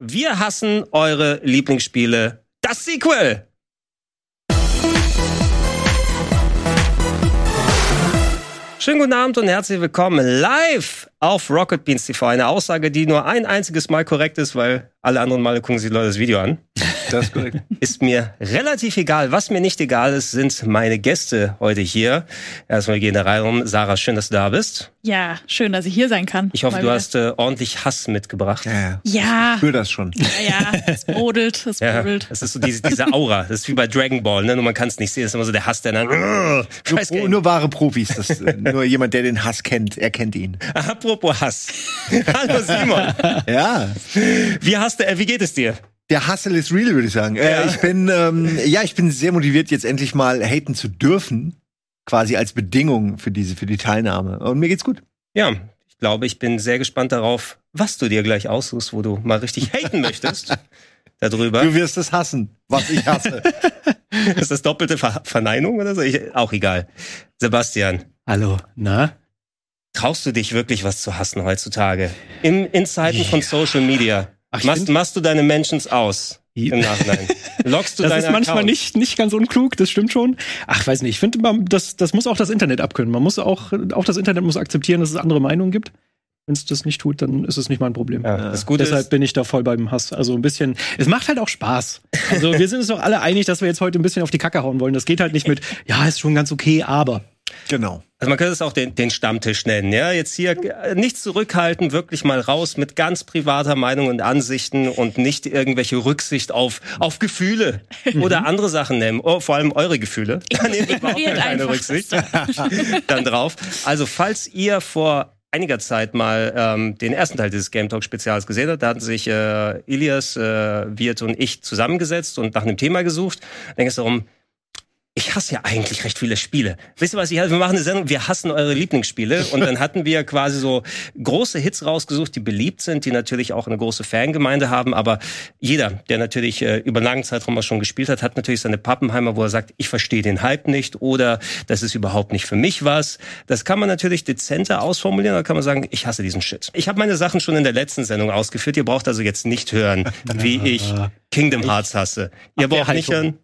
Wir hassen eure Lieblingsspiele. Das Sequel. Schönen guten Abend und herzlich willkommen live auf Rocket Beans TV. Eine Aussage, die nur ein einziges Mal korrekt ist, weil alle anderen Male gucken sich Leute das Video an. Das ist korrekt. Ist mir relativ egal. Was mir nicht egal ist, sind meine Gäste heute hier. Erstmal gehen der Reihe rum. Sarah, schön, dass du da bist. Ja, schön, dass ich hier sein kann. Ich hoffe, Mal du wieder. hast äh, ordentlich Hass mitgebracht. Ja, ja. Ja, Ich spür das schon. ja, ja, es brodelt, es Ja, brodelt. das ist so diese, diese Aura. Das ist wie bei Dragon Ball, ne? Nur man kann es nicht sehen. Das ist immer so der Hass, der dann. Nur, Scheiß nur wahre Profis. Das, äh, nur jemand, der den Hass kennt, er kennt ihn. Apropos Hass. Hallo Simon. Ja. Wie hast du, äh, wie geht es dir? Der Hustle ist real, würde ich sagen. Ja. Äh, ich bin, ähm, ja, ich bin sehr motiviert, jetzt endlich mal haten zu dürfen. Quasi als Bedingung für diese, für die Teilnahme. Und mir geht's gut. Ja, ich glaube, ich bin sehr gespannt darauf, was du dir gleich aussuchst, wo du mal richtig haten möchtest. Darüber. Du wirst es hassen, was ich hasse. Ist das doppelte Ver Verneinung oder so? Ich, auch egal. Sebastian, Hallo, na? traust du dich wirklich was zu hassen heutzutage? Im, in Zeiten von Social Media. Ach, machst, machst du deine Mentions aus im Nachhinein? Lockst du Das ist manchmal nicht, nicht ganz unklug, das stimmt schon. Ach, weiß nicht, ich finde, man- das, das muss auch das Internet abkönnen. Man muss auch, auch das Internet muss akzeptieren, dass es andere Meinungen gibt. Wenn es das nicht tut, dann ist es nicht mein Problem. Ja, das Gute Deshalb ist, bin ich da voll beim Hass. Also ein bisschen, es macht halt auch Spaß. Also wir sind uns doch alle einig, dass wir jetzt heute ein bisschen auf die Kacke hauen wollen. Das geht halt nicht mit, ja, ist schon ganz okay, aber. Genau. also man könnte es auch den, den Stammtisch nennen, ja. Jetzt hier äh, nicht zurückhalten, wirklich mal raus mit ganz privater Meinung und Ansichten und nicht irgendwelche Rücksicht auf, auf Gefühle oder andere Sachen nehmen. Oh, vor allem eure Gefühle. Da nehmen wir überhaupt keine einfach. Rücksicht dann drauf. Also falls ihr vor einiger Zeit mal ähm, den ersten Teil dieses Game Talk Spezials gesehen habt, da hatten sich äh, Ilias, äh, Wirt und ich zusammengesetzt und nach einem Thema gesucht. Dann ging es darum, ich hasse ja eigentlich recht viele Spiele. Wisst ihr was? Ich, wir machen eine Sendung, wir hassen eure Lieblingsspiele. Und dann hatten wir quasi so große Hits rausgesucht, die beliebt sind, die natürlich auch eine große Fangemeinde haben. Aber jeder, der natürlich äh, über einen langen Zeitraum mal schon gespielt hat, hat natürlich seine Pappenheimer, wo er sagt, ich verstehe den Hype nicht oder das ist überhaupt nicht für mich was. Das kann man natürlich dezenter ausformulieren, da kann man sagen, ich hasse diesen Shit. Ich habe meine Sachen schon in der letzten Sendung ausgeführt. Ihr braucht also jetzt nicht hören, wie ich Kingdom Hearts hasse. Ihr braucht nicht hören.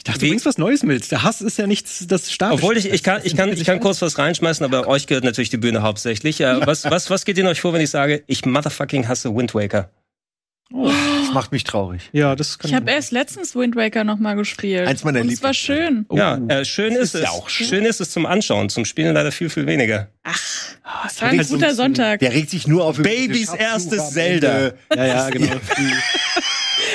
Ich dachte, du bringst was Neues mit. Der Hass ist ja nichts, das stark. Obwohl ich, ich kann, ich kann, ich kann kurz was reinschmeißen, aber euch gehört natürlich die Bühne hauptsächlich. Äh, was, was, was geht Ihnen euch vor, wenn ich sage, ich motherfucking hasse Wind Waker? Das macht mich traurig. Ja, das kann Ich habe erst letztens Wind Waker noch mal gespielt. Eins meiner Und es war schön. Oh. Ja, äh, schön ist, ist es. ja auch schön. schön ist es zum Anschauen, zum Spielen leider viel, viel weniger. Ach, Ah, es es war ein so guter Sonntag. Der regt sich nur auf Babys erstes Zelda. Ja, ja, genau.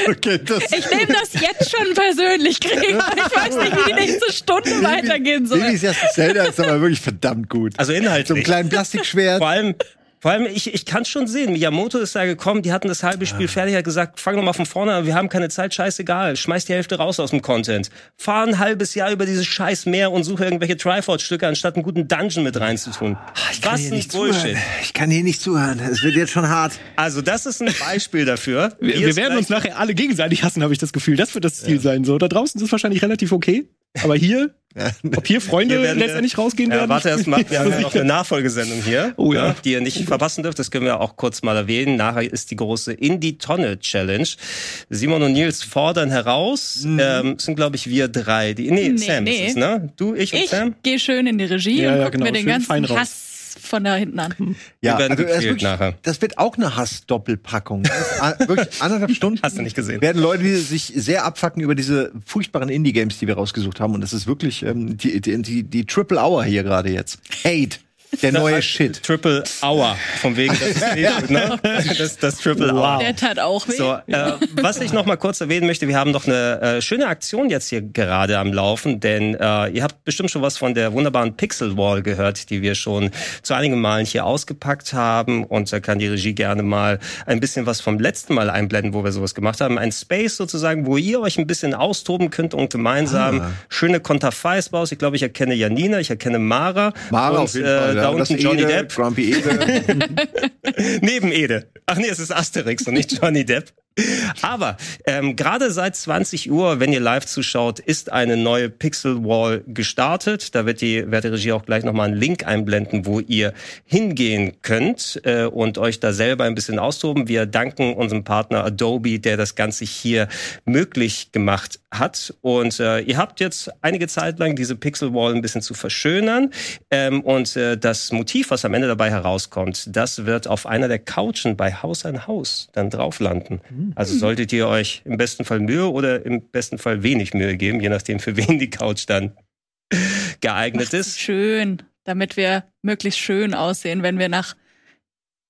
Okay, das Ich nehme das jetzt schon persönlich, Gregor. Ich weiß nicht, wie die nächste Stunde weitergehen soll. Babys erstes Zelda ist aber wirklich verdammt gut. Also So einem inhaltlich. kleinen Plastikschwert. Vor allem, vor allem, ich, ich kann schon sehen, Miyamoto ist da gekommen, die hatten das halbe Spiel fertig, hat gesagt, fang noch mal von vorne an, wir haben keine Zeit, scheißegal, schmeiß die Hälfte raus aus dem Content. Fahr ein halbes Jahr über dieses scheiß Meer und suche irgendwelche Triforce-Stücke, anstatt einen guten Dungeon mit reinzutun. Was hier nicht Bullshit. zuhören. Ich kann hier nicht zuhören. Es wird jetzt schon hart. Also das ist ein Beispiel dafür. Wir, wir es werden uns nachher alle gegenseitig hassen, habe ich das Gefühl. Das wird das Ziel sein. So, da draußen ist es wahrscheinlich relativ okay. Aber hier, ob hier Freunde Hier werden wir- letztendlich rausgehen Ja, werden. warte erst mal, wir haben ja noch eine Nachfolgesendung hier, Oh ja. die ihr nicht verpassen dürft. Das können wir auch kurz mal erwähnen. Nachher ist die große In die Tonne Challenge. Simon und Nils fordern heraus. Ähm, sind glaube ich wir drei. Die, nee, Nee, Sam nee. ist es, ne? Du, ich und Ich Sam. gehe schön in die Regie Ja, und ja, gucke genau, mir den ganzen fein von da hinten an. Ja, also das, wirklich, nachher. das wird auch eine Hass-Doppelpackung. Wirklich anderthalb Stunden. Hast du nicht gesehen. Werden Leute die sich sehr abfacken über diese furchtbaren Indie-Games, die wir rausgesucht haben. Und das ist wirklich ähm, die, die, die, die Triple Hour hier gerade jetzt. Hate. Der neue Shit. Triple Hour. Von wegen, das ist tut, ne? Das, das Triple Hour. Der tat auch weh. So, äh, was ich noch mal kurz erwähnen möchte, wir haben noch eine äh, schöne Aktion jetzt hier gerade am Laufen, denn äh, ihr habt bestimmt schon was von der wunderbaren Pixel Wall gehört, die wir schon zu einigen Malen hier ausgepackt haben und da kann die Regie gerne mal ein bisschen was vom letzten Mal einblenden, wo wir sowas gemacht haben. Ein Space sozusagen, wo ihr euch ein bisschen austoben könnt und gemeinsam Ah. schöne Konterfeis baust. Ich glaube, ich erkenne Janina, ich erkenne Mara Mara und auf jeden äh, Fall. ja. Das unten Johnny Ede, Depp Grumpy Ede. neben Ede. Ach nee, es ist Asterix und nicht Johnny Depp. Aber ähm, gerade seit 20 Uhr, wenn ihr live zuschaut, ist eine neue Pixel Wall gestartet. Da wird die werte Regie auch gleich nochmal einen Link einblenden, wo ihr hingehen könnt äh, und euch da selber ein bisschen austoben. Wir danken unserem Partner Adobe, der das Ganze hier möglich gemacht hat. Und äh, ihr habt jetzt einige Zeit lang diese Pixel Wall ein bisschen zu verschönern. Ähm, und äh, das Motiv, was am Ende dabei herauskommt, das wird auf einer der Couchen bei Haus an Haus dann drauf landen. Also solltet ihr euch im besten Fall Mühe oder im besten Fall wenig Mühe geben, je nachdem für wen die Couch dann geeignet ist. Schön, damit wir möglichst schön aussehen, wenn wir nach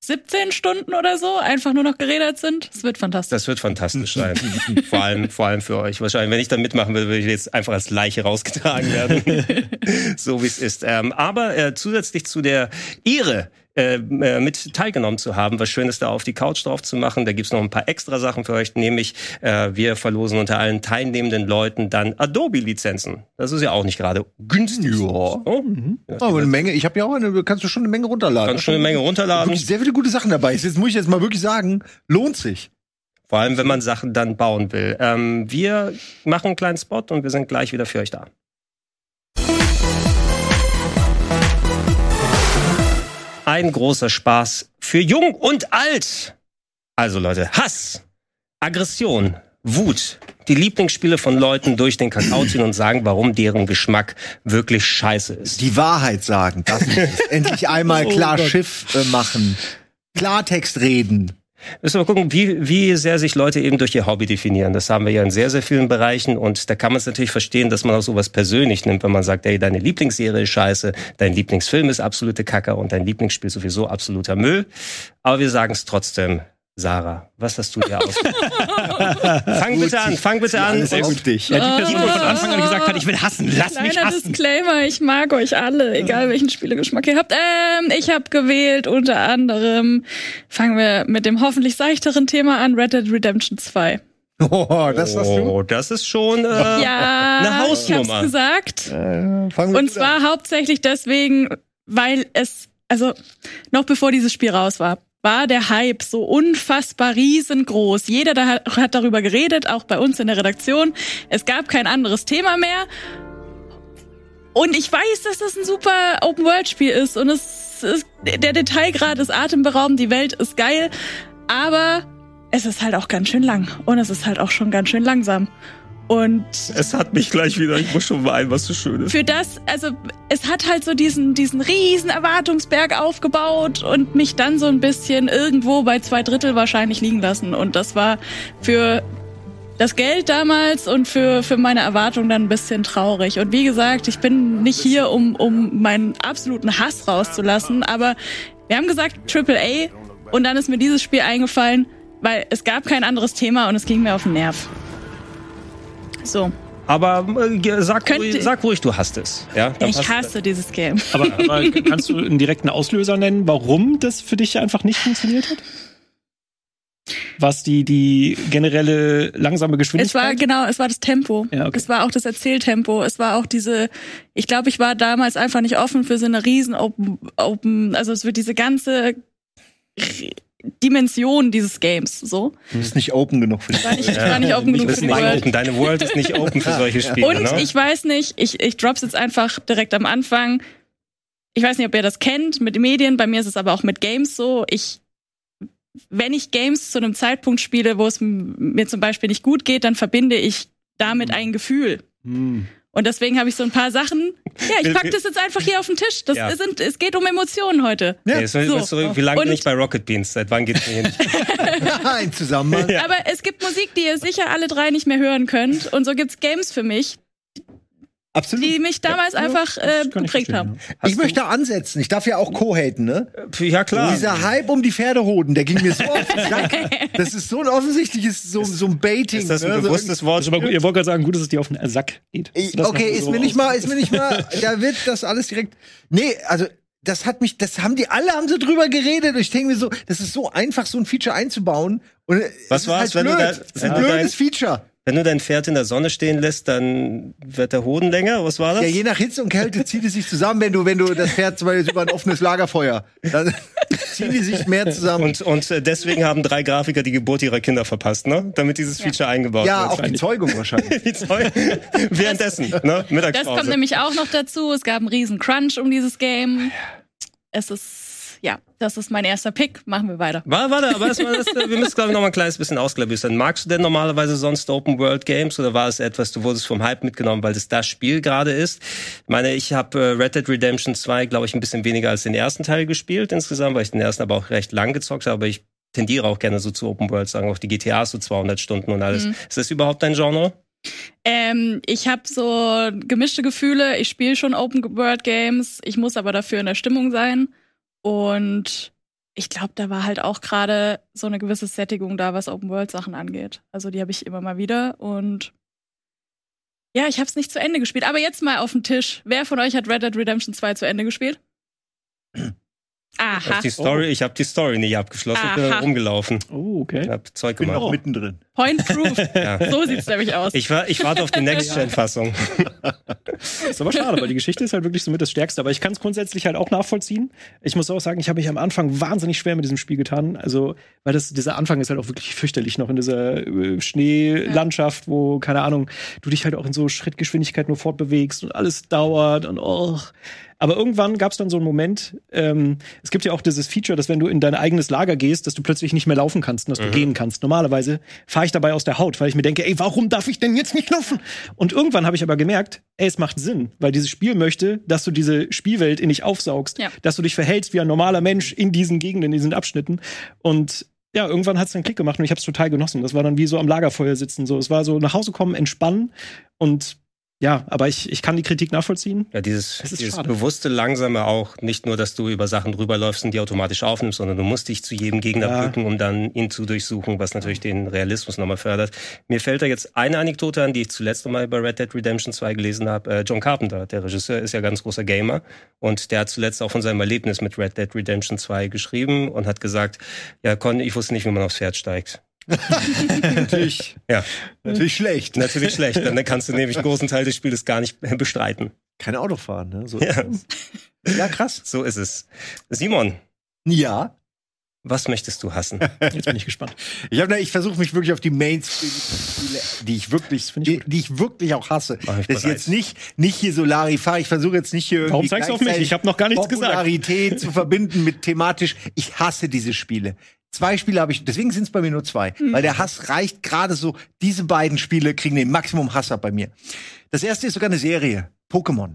17 Stunden oder so einfach nur noch geredet sind. Es wird fantastisch. Das wird fantastisch sein. vor allem, vor allem für euch. Wahrscheinlich, wenn ich da mitmachen will, würde ich jetzt einfach als Leiche rausgetragen werden. so wie es ist. Ähm, aber äh, zusätzlich zu der Ehre, äh, äh, mit teilgenommen zu haben. Was Schönes da auf die Couch drauf zu machen. Da gibt's noch ein paar extra Sachen für euch, nämlich äh, wir verlosen unter allen teilnehmenden Leuten dann Adobe-Lizenzen. Das ist ja auch nicht gerade günstig. Ja. Oh, Aber eine Menge, ich habe ja auch eine, kannst du schon eine Menge runterladen. Kannst schon eine Menge runterladen. Wirklich sehr viele gute Sachen dabei. Jetzt muss ich jetzt mal wirklich sagen, lohnt sich. Vor allem, wenn man Sachen dann bauen will. Ähm, wir machen einen kleinen Spot und wir sind gleich wieder für euch da. Ein großer Spaß für Jung und Alt. Also Leute, Hass, Aggression, Wut, die Lieblingsspiele von Leuten durch den Kakao ziehen und sagen, warum deren Geschmack wirklich scheiße ist. Die Wahrheit sagen. Das ist. Endlich einmal Oh klar Gott. Schiff äh, machen. Klartext reden. Müssen wir mal gucken, wie, wie sehr sich Leute eben durch ihr Hobby definieren. Das haben wir ja in sehr, sehr vielen Bereichen und da kann man es natürlich verstehen, dass man auch sowas persönlich nimmt, wenn man sagt, ey, deine Lieblingsserie ist scheiße, dein Lieblingsfilm ist absolute Kacke und dein Lieblingsspiel sowieso absoluter Müll. Aber wir sagen es trotzdem. Sarah, was hast du dir aus? fang bitte an, fang bitte an. Alles auf dich. Ja, die Person, die von Anfang an gesagt hat, ich will hassen, lass mich Kleiner hassen. Disclaimer, ich mag euch alle, egal welchen Spielegeschmack ihr habt. Ähm, ich habe gewählt unter anderem, fangen wir mit dem hoffentlich seichteren Thema an, Red Dead Redemption 2. Oh, das hast du. Oh, das ist schon äh, Ja, eine ich Hausnummer. hab's gesagt. Äh, fangen wir Und zwar hauptsächlich deswegen, weil es, also noch bevor dieses Spiel raus war, war der Hype so unfassbar riesengroß. Jeder da hat, darüber geredet, auch bei uns in der Redaktion. Es gab kein anderes Thema mehr. Und ich weiß, dass das ein super Open-World-Spiel ist und es ist, der Detailgrad ist atemberaubend, die Welt ist geil, aber es ist halt auch ganz schön lang und es ist halt auch schon ganz schön langsam. Und Es hat mich gleich wieder, ich muss schon weinen, was so schön ist. für das, also es hat halt so diesen, diesen riesen Erwartungsberg aufgebaut und mich dann so ein bisschen irgendwo bei zwei Drittel wahrscheinlich liegen lassen. Und das war für das Geld damals und für, für meine Erwartungen dann ein bisschen traurig. Und wie gesagt, ich bin nicht hier, um, um meinen absoluten Hass rauszulassen, aber wir haben gesagt Triple A und dann ist mir dieses Spiel eingefallen, weil es gab kein anderes Thema und es ging mir auf den Nerv. So, Aber äh, sag, Könnt ruhig, sag ruhig, du hast es. Ja, dann ich hasse dieses Game. Aber, aber kannst du einen direkten Auslöser nennen, warum das für dich einfach nicht funktioniert hat? Was die, die generelle langsame Es Geschwindigkeit? war genau, es war das Tempo. Ja, okay. Es war auch das Erzähltempo. Es war auch diese, ich glaube, ich war damals einfach nicht offen für so eine riesen Open, Open also es wird diese ganze Dimension dieses Games so. Du bist nicht open genug für war nicht, ich war nicht open genug für die open. Deine World ist nicht open für solche Spiele. Und ne? ich weiß nicht, ich, ich drop's jetzt einfach direkt am Anfang. Ich weiß nicht, ob ihr das kennt mit Medien. Bei mir ist es aber auch mit Games so. Ich, wenn ich Games zu einem Zeitpunkt spiele, wo es mir zum Beispiel nicht gut geht, dann verbinde ich damit ein Gefühl. Hm. Und deswegen habe ich so ein paar Sachen. Ja, ich pack das jetzt einfach hier auf den Tisch. Das Ja. sind, es geht um Emotionen heute. Ja. Ist So. so. Wie lange bin ich bei Rocket Beans? Seit wann geht's mir hin? Ein Zusammenhang. Aber es gibt Musik, die ihr sicher alle drei nicht mehr hören könnt. Und so gibt's Games für mich, Absolut. die mich damals einfach äh, Das geprägt haben. Hast ich möchte ansetzen. Ich darf ja auch co-haten, ne? du- Ja, klar. Dieser Hype um die Pferdehoden, der ging mir so auf den Sack. Das ist so ein offensichtliches, so, so ein Baiting. Ist das ein ne? so bewusstes Wort? Aber gut, ihr wollt gerade sagen, gut, dass es dir auf den Sack geht. Ich, Das okay, ist so mir nicht mal, ist mir nicht mal, da wird das alles direkt. Nee, also das hat mich, das haben die alle haben so drüber geredet. Ich denke mir so, das ist so einfach, so ein Feature einzubauen. Und Was es ist war's, halt wenn du blöd. da- Es ist wenn ein du blödes dein- Feature. Wenn du dein Pferd in der Sonne stehen lässt, dann wird der Hoden länger. Was war das? Ja, je nach Hitze und Kälte zieht es sich zusammen, wenn du, wenn du das Pferd zum Beispiel über ein offenes Lagerfeuer, dann ziehen die sich mehr zusammen. Und, und deswegen haben drei Grafiker die Geburt ihrer Kinder verpasst, ne? Damit dieses Feature eingebaut ja, wird. auch die Zeugung wahrscheinlich. Die Zeug- Währenddessen, ne? Mittagspause. Das kommt nämlich auch noch dazu. Es gab einen riesen Crunch um dieses Game. Es ist, ja, das ist mein erster Pick. Machen wir weiter. War, warte, aber das, das, wir müssen, glaube ich, noch mal ein kleines bisschen ausklabüstern. Magst du denn normalerweise sonst Open-World-Games oder war es etwas, du wurdest vom Hype mitgenommen, weil das das Spiel gerade ist? Ich meine, ich habe äh, Red Dead Redemption 2, glaube ich, ein bisschen weniger als den ersten Teil gespielt insgesamt, weil ich den ersten aber auch recht lang gezockt habe, aber ich tendiere auch gerne so zu Open-World, sagen auch die GTAs so 200 Stunden und alles. Ist das überhaupt dein Genre? Ähm, ich habe so gemischte Gefühle. Ich spiele schon Open World Games. Ich muss aber dafür in der Stimmung sein. Und ich glaube, da war halt auch gerade so eine gewisse Sättigung da, was Open World Sachen angeht. Also die habe ich immer mal wieder und ja, ich habe es nicht zu Ende gespielt. Aber jetzt mal auf den Tisch. Wer von euch hat Red Dead Redemption 2 zu Ende gespielt? Ich Aha. habe die Story, ich habe die Story nicht abgeschlossen, ich bin rumgelaufen, Oh, okay. hab Zeug bin gemacht. noch mittendrin. Point proof. Ja. So sieht's nämlich aus. Ich, war, ich warte auf die Next-Gen-Fassung. ist aber schade, weil die Geschichte ist halt wirklich somit das Stärkste. Aber ich kann es grundsätzlich halt auch nachvollziehen. Ich muss auch sagen, ich habe mich am Anfang wahnsinnig schwer mit diesem Spiel getan. Also, weil das, dieser Anfang ist halt auch wirklich fürchterlich noch in dieser äh, Schneelandschaft, wo, keine Ahnung, du dich halt auch in so Schrittgeschwindigkeit nur fortbewegst und alles dauert und oh. Aber irgendwann gab es dann so einen Moment, ähm, es gibt ja auch dieses Feature, dass wenn du in dein eigenes Lager gehst, dass du plötzlich nicht mehr laufen kannst und dass du gehen kannst. Normalerweise fahre ich dabei aus der Haut, weil ich mir denke, ey, warum darf ich denn jetzt nicht laufen? Und irgendwann habe ich aber gemerkt, ey, es macht Sinn, weil dieses Spiel möchte, dass du diese Spielwelt in dich aufsaugst, Ja. dass du dich verhältst wie ein normaler Mensch in diesen Gegenden, in diesen Abschnitten. Und ja, irgendwann hat es einen Klick gemacht und ich habe es total genossen. Das war dann wie so am Lagerfeuer sitzen. So, es war so nach Hause kommen, entspannen und ja, aber ich, ich kann die Kritik nachvollziehen. Ja, dieses, dieses schade. bewusste Langsame auch, nicht nur, dass du über Sachen drüberläufst und die automatisch aufnimmst, sondern du musst dich zu jedem Gegner Ja. bücken, um dann ihn zu durchsuchen, was natürlich den Realismus nochmal fördert. Mir fällt da jetzt eine Anekdote an, die ich zuletzt nochmal bei Red Dead Redemption 2 gelesen habe. Äh, John Carpenter, der Regisseur, ist ja ganz großer Gamer und der hat zuletzt auch von seinem Erlebnis mit Red Dead Redemption 2 geschrieben und hat gesagt, ja, Con, ich wusste nicht, wie man aufs Pferd steigt. Natürlich, Ja, natürlich schlecht. natürlich schlecht. Dann kannst du nämlich einen großen Teil des Spiels gar nicht bestreiten. Kein Auto fahren, ne? So. Ja, ja, krass. so ist es. Simon, Ja. was möchtest du hassen? Jetzt bin ich gespannt. Ich, hab, ich versuche mich wirklich auf die Mainstream-Spiele, die ich wirklich, finde ich die, die ich wirklich auch hasse. Mach ich Das ist bereit. jetzt nicht, nicht hier so Larifar. Ich versuche jetzt nicht hier irgendwie Warum zeigst du auf mich? Ich habe noch gar nichts gesagt. Popularität zu verbinden mit thematisch. Ich hasse diese Spiele. Zwei Spiele habe ich, deswegen sind es bei mir nur zwei, weil der Hass reicht gerade so. Diese beiden Spiele kriegen den Maximum Hass ab bei mir. Das erste ist sogar eine Serie. Pokémon.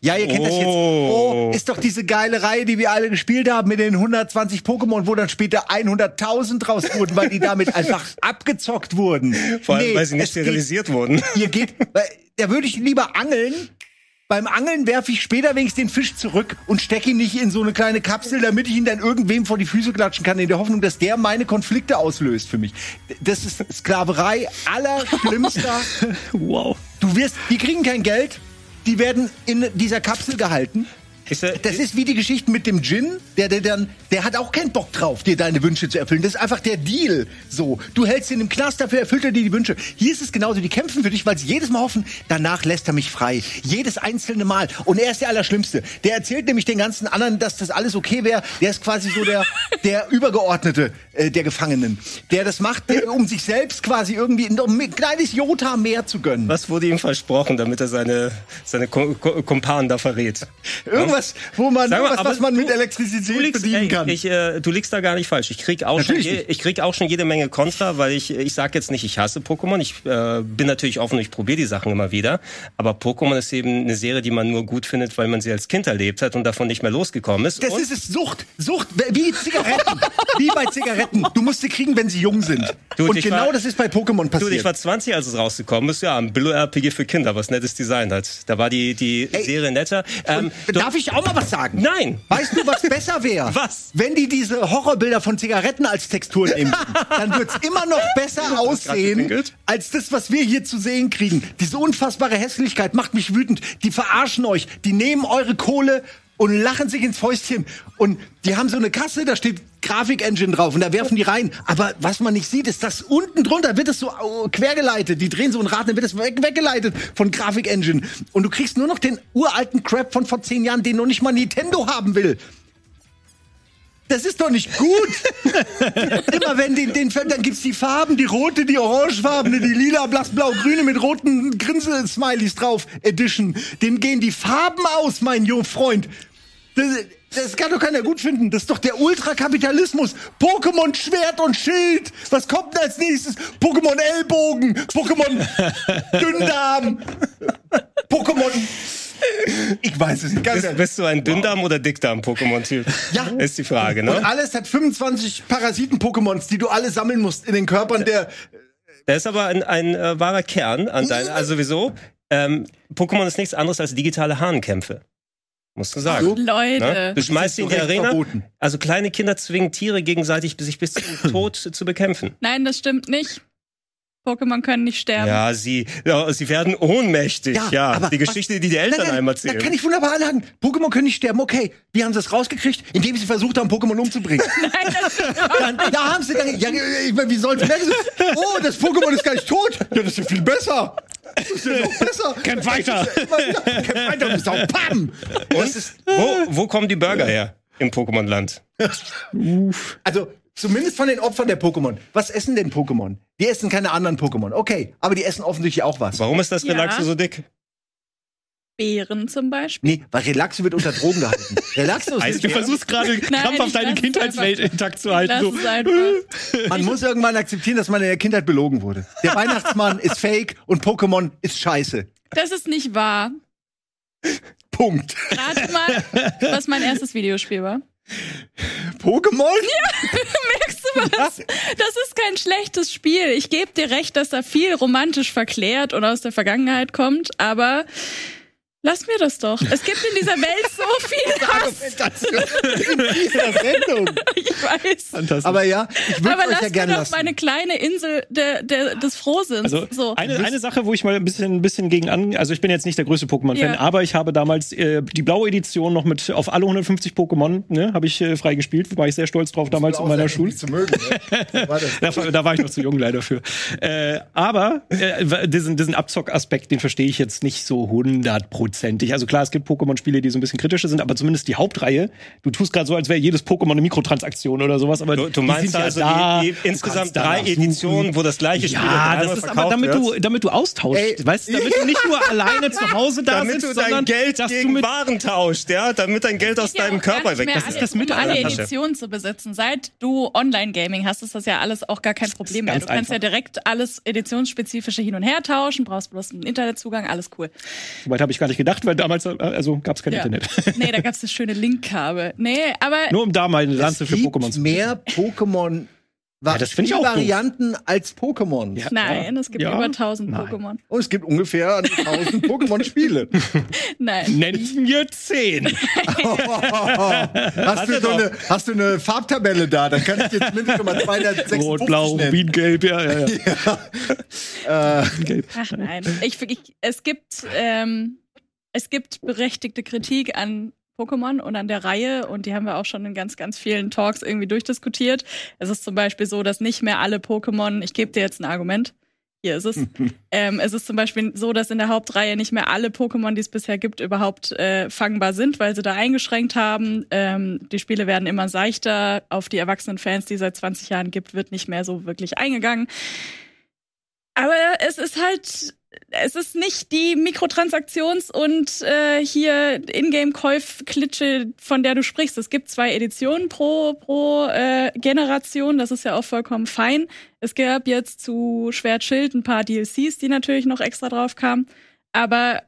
Ja, ihr kennt das jetzt. Oh. Oh, ist doch diese geile Reihe, die wir alle gespielt haben mit den 120 Pokémon, wo dann später 100.000 draus wurden, weil die damit einfach abgezockt wurden. Vor allem, Nee, weil sie nicht es geht- sterilisiert wurden. Ihr geht, weil, da würde ich lieber angeln. Beim Angeln werfe ich später wenigstens den Fisch zurück und stecke ihn nicht in so eine kleine Kapsel, damit ich ihn dann irgendwem vor die Füße klatschen kann, in der Hoffnung, dass der meine Konflikte auslöst für mich. Das ist Sklaverei allerschlimmster. Wow. Du wirst, die kriegen kein Geld, die werden in dieser Kapsel gehalten. Ist er, Das ist wie die Geschichte mit dem Djinn, der, der dann, der hat auch keinen Bock drauf, dir deine Wünsche zu erfüllen. Das ist einfach der Deal. So, du hältst ihn im Knast, dafür erfüllt er dir die Wünsche. Hier ist es genauso, die kämpfen für dich, weil sie jedes Mal hoffen, danach lässt er mich frei. Jedes einzelne Mal. Und er ist der Allerschlimmste. Der erzählt nämlich den ganzen anderen, dass das alles okay wäre. Der ist quasi so der, der Übergeordnete äh, der Gefangenen. Der das macht, der, um sich selbst quasi irgendwie, um ein kleines Jota mehr zu gönnen. was wurde ihm versprochen, damit er seine, seine Kumpanen da verrät? Irgendwas, wo man, mal, irgendwas, was man du- mit Elektrizität liegst, bedienen ey, kann. ich, äh, du liegst da gar nicht falsch. Ich krieg auch, schon, je, ich krieg auch schon jede Menge Kontra, weil ich, ich sag jetzt nicht, ich hasse Pokémon. Ich äh, bin natürlich offen, ich probiere die Sachen immer wieder. Aber Pokémon ist eben eine Serie, die man nur gut findet, weil man sie als Kind erlebt hat und davon nicht mehr losgekommen ist. Das und ist es, Sucht. Sucht, wie Zigaretten. wie bei Zigaretten. Du musst sie kriegen, wenn sie jung sind. Du, Und genau war- das ist bei Pokémon Du, ich passiert. war 20, als es rausgekommen ist. Ja, ein Billo-RPG für Kinder, was nettes Design hat. Da war die, die Ey, Serie netter. Ähm, Darf ich auch mal was sagen? Nein! Weißt du, was besser wäre? Was? Wenn die diese Horrorbilder von Zigaretten als Textur nehmen, dann wird's immer noch besser aussehen, als das, was wir hier zu sehen kriegen. Diese unfassbare Hässlichkeit macht mich wütend. Die verarschen euch. Die nehmen eure Kohle und lachen sich ins Fäustchen. Und die haben so eine Kasse, da steht Grafik-Engine drauf und da werfen die rein. Aber was man nicht sieht, ist, dass unten drunter wird es so au- quergeleitet. Die drehen so ein Rad, dann wird es weg, weggeleitet von Grafik-Engine. Und du kriegst nur noch den uralten Crap von vor zehn Jahren, den noch nicht mal Nintendo haben will. Das ist doch nicht gut. Immer wenn den, den dann gibt's die Farben, die rote, die orangefarbene, die lila, blass, blau, grüne mit roten Grinsel-Smileys drauf, Edition. Dem gehen die Farben aus, mein junger Freund. Das, das kann doch keiner gut finden. Das ist doch der Ultrakapitalismus. Pokémon Schwert und Schild. Was kommt denn als nächstes? Pokémon Ellbogen. Pokémon Dünndarm. Pokémon. Ich weiß es nicht. Ganz Bist, bist du ein Dünndarm- oder Dickdarm-Pokémon-Typ? Ja. Ist die Frage, Und ne? alles hat 25 Parasiten-Pokémons, die du alle sammeln musst in den Körpern der. Da ist aber ein, ein äh, wahrer Kern an dein, also sowieso. Ähm, Pokémon ist nichts anderes als digitale Hahnkämpfe. Musst du sagen. So? Leute. Ne? Du schmeißt sie in die Arena. verboten. Also kleine Kinder zwingen Tiere gegenseitig sich bis zum Tod zu bekämpfen. Nein, das stimmt nicht. Pokémon können nicht sterben. Ja, sie, ja, sie werden ohnmächtig. Ja, aber die Geschichte, die die Eltern Nein, nein, einem Da erzählen. kann ich wunderbar anhaken. Pokémon können nicht sterben. Okay, wie haben sie es rausgekriegt? Indem sie versucht haben, Pokémon umzubringen. Nein, das dann, da haben sie dann. Ja, ich meine, wie sollen sie? Oh, das Pokémon ist gar nicht tot. Ja, das ist ja viel besser. Das ist ja noch besser. Kämpf weiter. Kämpf weiter, du Sau. Pam. Das ist, Wo, wo kommen die Burger her im Pokémon-Land? also, zumindest von den Opfern der Pokémon. Was essen denn Pokémon? Die essen keine anderen Pokémon. Okay, aber die essen offensichtlich auch was. Warum ist das Ja. Relaxo so dick? Beeren zum Beispiel. Nee, weil Relaxo wird unter Drogen gehalten. Relaxo ist Du versuchst gerade krampfhaft ich deine lass es Kindheitswelt einfach. intakt zu halten. Lass So. es einfach. Man muss irgendwann akzeptieren, dass man in der Kindheit belogen wurde. Der Weihnachtsmann ist fake und Pokémon ist scheiße. Das ist nicht wahr. Punkt. Rat mal, was mein erstes Videospiel war. Pokémon? Merkst du was? Das ist kein schlechtes Spiel. Ich gebe dir recht, dass da viel romantisch verklärt und aus der Vergangenheit kommt, aber lass mir das doch. Es gibt in dieser Welt so viel Hass. in dieser Sendung. Ich weiß. Fantastisch. Aber ja, ich würde Aber euch lass ja gerne doch lassen. meine kleine Insel der, der, des Frohsinns. Also so. eine, eine Sache, wo ich mal ein bisschen, ein bisschen gegen an, also ich bin jetzt nicht der größte Pokémon-Fan, Ja. aber ich habe damals äh, die blaue Edition noch mit auf alle 150 Pokémon, ne, habe ich äh, freigespielt, war ich sehr stolz drauf damals in meiner Schule. Zu mögen, ne? War das. Da, da war ich noch zu jung leider für. Äh, aber äh, diesen, diesen Abzock-Aspekt, den verstehe ich jetzt nicht so hundertprozentig. Also klar, es gibt Pokémon-Spiele, die so ein bisschen kritischer sind, aber zumindest die Hauptreihe. Du tust gerade so, als wäre jedes Pokémon eine Mikrotransaktion oder sowas. Aber Du, du die meinst sind ja also da, die, die du insgesamt drei Editionen, wo das gleiche Spiel Ja, das ist aber damit wird? du, damit du austauschst. Ey. weißt du, damit du nicht nur alleine zu Hause da damit sitzt, du dein sondern Geld dass du gegen mit Waren tauscht, ja, damit dein Geld aus Ja, deinem Körper weg. Das alle, ist das um mit alle Tasche. Editionen zu besitzen. Seit du Online-Gaming hast, ist das ja alles auch gar kein Problem mehr. Du kannst ja direkt alles editionsspezifische hin und her tauschen, brauchst bloß einen Internetzugang, alles cool. Soweit habe ich gar nicht gedacht, weil damals äh, also gab es kein Ja. Internet. Nee, da gab's das schöne Linkkabel. Nee, aber Nur um da mal eine Lanze Es für Pokémon zu mehr Pokémon Ja, das finde ich auch doof. Varianten als Pokémon. Ja. nein, es gibt Ja. über 1000 Nein. Pokémon. Und es gibt ungefähr 1000 Pokémon-Spiele. Nein. Nennt mir zehn. hast, du so eine, hast du eine Farbtabelle da? Dann kann ich dir zumindest schon mal 256 Rot, blau, nennen. Rubingelb, ja, ja, ja. Gelb. Ach nein. Ich, ich, es gibt ähm, es gibt berechtigte Kritik an Pokémon und an der Reihe und die haben wir auch schon in ganz, ganz vielen Talks irgendwie durchdiskutiert. Es ist zum Beispiel so, dass nicht mehr alle Pokémon, ich gebe dir jetzt ein Argument, hier ist es. ähm, es ist zum Beispiel so, dass in der Hauptreihe nicht mehr alle Pokémon, die es bisher gibt, überhaupt äh, fangbar sind, weil sie da eingeschränkt haben. Ähm, die Spiele werden immer seichter. Auf die erwachsenen Fans, die es seit 20 Jahren gibt, wird nicht mehr so wirklich eingegangen. Aber es ist halt, es ist nicht die Mikrotransaktions- und äh, hier Ingame-Käuf-Klitsche, von der du sprichst. Es gibt zwei Editionen pro, pro äh, Generation, das ist ja auch vollkommen fein. Es gab jetzt zu Schwert Schild ein paar DLCs, die natürlich noch extra drauf kamen. Aber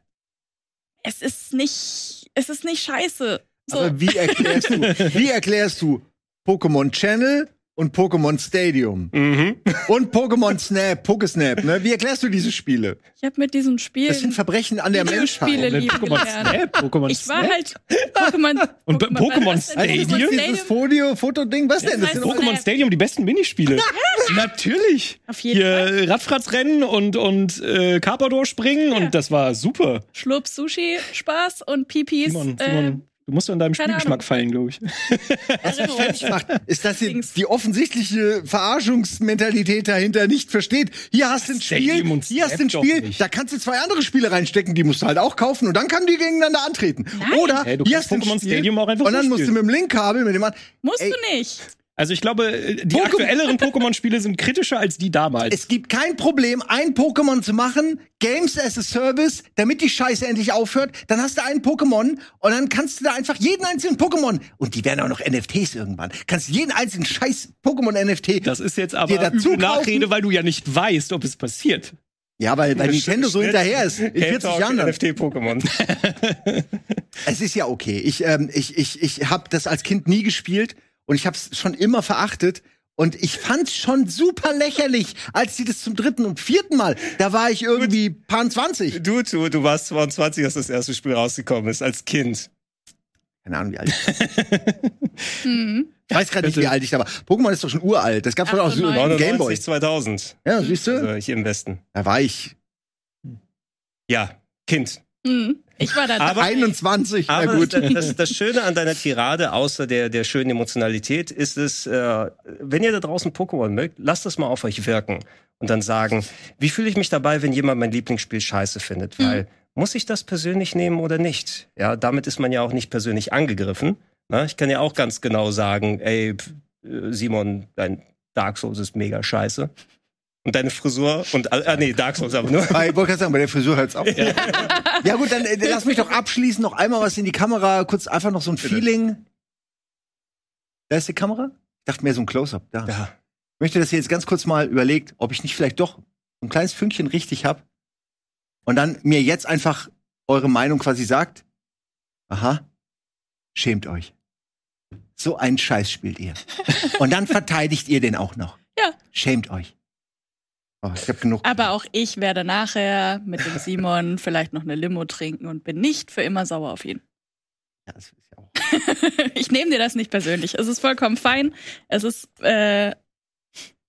es ist nicht, es ist nicht scheiße. So. Aber wie erklärst du, wie erklärst du Pokémon Channel und Pokémon Stadium Mhm. und Pokémon Snap, Pokesnap, ne? Wie erklärst du diese Spiele? ich habe mit diesen Spielen Das sind Verbrechen an der Menschheit. lieben Pokémon. Snap, Pokémon Ich war Snap. halt Pokémon. Und Pokémon Stadium? Pokémon Dieses Fodio, Fotoding, was denn? Das heißt Pokémon Stadium, die besten Minispiele. Natürlich. Auf jeden Hier Radfratzrennen und, und äh, Carpador springen und das war super. Schlurp Sushi Spaß und Pipis Simon, äh, Simon Du musst an deinem Keine Spielgeschmack Ahnung. fallen, glaube ich. Erinnerung. macht, ist, dass ihr die offensichtliche Verarschungsmentalität dahinter nicht versteht. Hier hast du ein Spiel, und hier hast du ein Spiel, da kannst du zwei andere Spiele reinstecken, die musst du halt auch kaufen und dann kann die gegeneinander antreten. Oder Hey, du hier hast du ein Pokémon Spiel Stadium auch einfach und dann musst du mit dem Linkkabel mit dem an. Musst Ey. du nicht. Also ich glaube, äh, die Pokémon- aktuelleren Pokémon-Spiele sind kritischer als die damals. Es gibt kein Problem, ein Pokémon zu machen, Games as a Service, damit die Scheiße endlich aufhört. Dann hast du einen Pokémon und dann kannst du da einfach jeden einzelnen Pokémon und die werden auch noch NFTs irgendwann. Kannst jeden einzelnen Scheiß Pokémon NFT. das ist jetzt aber dazu Nachrede, weil du ja nicht weißt, ob es passiert. ja, weil, weil Nintendo so hinterher ist. In 40 Jahren. NFT-Pokémon. Es ist ja okay. Ich, ähm, ich, ich, ich habe das als Kind nie gespielt und ich habe es schon immer verachtet. Und ich fand's schon super lächerlich, als sie das zum dritten und vierten Mal, da war ich irgendwie paar 20. Du, du, du warst 22, als das erste Spiel rausgekommen ist, als Kind. Keine Ahnung, wie alt ich Hm. Ich weiß gerade nicht, wie alt ich da war. Pokémon ist doch schon uralt. Das gab's doch auch so im 98. Gameboy. 99, 2000. Ja, siehst du? Also hier im Westen. Da war ich Ja, Kind. Hm. Ich war da Aber- dabei. 21. Na Aber gut. das, das, das Schöne an deiner Tirade, außer der, der schönen Emotionalität, ist es, äh, wenn ihr da draußen Pokémon mögt, lasst das mal auf euch wirken und dann sagen, wie fühle ich mich dabei, wenn jemand mein Lieblingsspiel scheiße findet? Weil, muss ich das persönlich nehmen oder nicht? Ja, damit ist man ja auch nicht persönlich angegriffen. Na, ich kann ja auch ganz genau sagen, ey, äh, Simon, dein Dark Souls ist mega scheiße. Und deine Frisur und, ah, nee, Dark Souls aber nur. Bei, ich wollte gerade sagen, bei der Frisur hört's auf. Ja. gut, dann äh, lass mich doch abschließen, noch einmal was in die Kamera, kurz einfach noch so ein Feeling. Da ist die Kamera? Ich dachte mehr so ein Close-Up. Da. Ja. Ich möchte, dass ihr jetzt ganz kurz mal überlegt, ob ich nicht vielleicht doch so ein kleines Fünkchen richtig hab und dann mir jetzt einfach eure Meinung quasi sagt. Aha, schämt euch. So einen Scheiß spielt ihr. Und dann verteidigt ihr den auch noch. Ja. Schämt euch. Oh, ich hab genug. Aber auch ich werde nachher mit dem Simon vielleicht noch eine Limo trinken und bin nicht für immer sauer auf ihn. Ja, das ist ja auch. ich nehme dir das nicht persönlich. Es ist vollkommen fein. Es ist äh,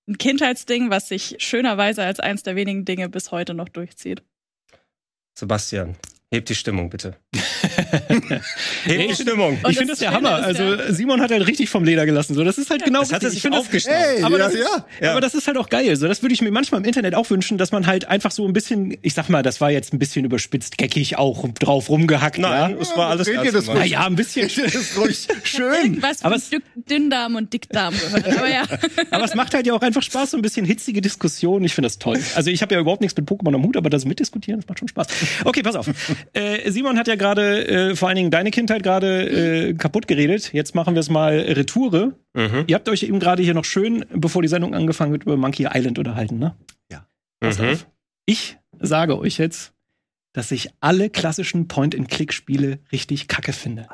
ein Kindheitsding, was sich schönerweise als eins der wenigen Dinge bis heute noch durchzieht. Sebastian, heb die Stimmung bitte. heb die Stimmung. Ich finde das das ja Schöne Hammer. Also ja- Simon hat halt richtig vom Leder gelassen. So, das ist halt genau Das hat er sich Ich finde das- aufgeschnappt. Ey, aber, ja, das ist, ja. Ja. aber das ist halt auch geil. So, das würde ich mir manchmal im Internet auch wünschen, dass man halt einfach so ein bisschen, ich sag mal, das war jetzt ein bisschen überspitzt, geckig auch drauf rumgehackt. Nein, ja. es war alles ernst das ruhig? Naja, ein bisschen. Das ist ruhig schön. Irgendwas Aber Dü- Dünndarm und Dickdarm gehört. Aber ja. Aber es macht halt ja auch einfach Spaß, so ein bisschen hitzige Diskussionen. Ich finde das toll. Also ich habe ja überhaupt nichts mit Pokémon am Hut, aber das mitdiskutieren, das macht schon Spaß. Okay, pass auf. Äh, Simon hat ja gerade äh, vor allen Dingen deine Kindheit gerade äh, kaputt geredet. Jetzt machen wir es mal Retoure. Mhm. Ihr habt euch eben gerade hier noch schön, bevor die Sendung angefangen wird, über Monkey Island unterhalten, ne? Pass Mhm. auf. Ich sage euch jetzt, dass ich alle klassischen Point-and-Click-Spiele richtig kacke finde.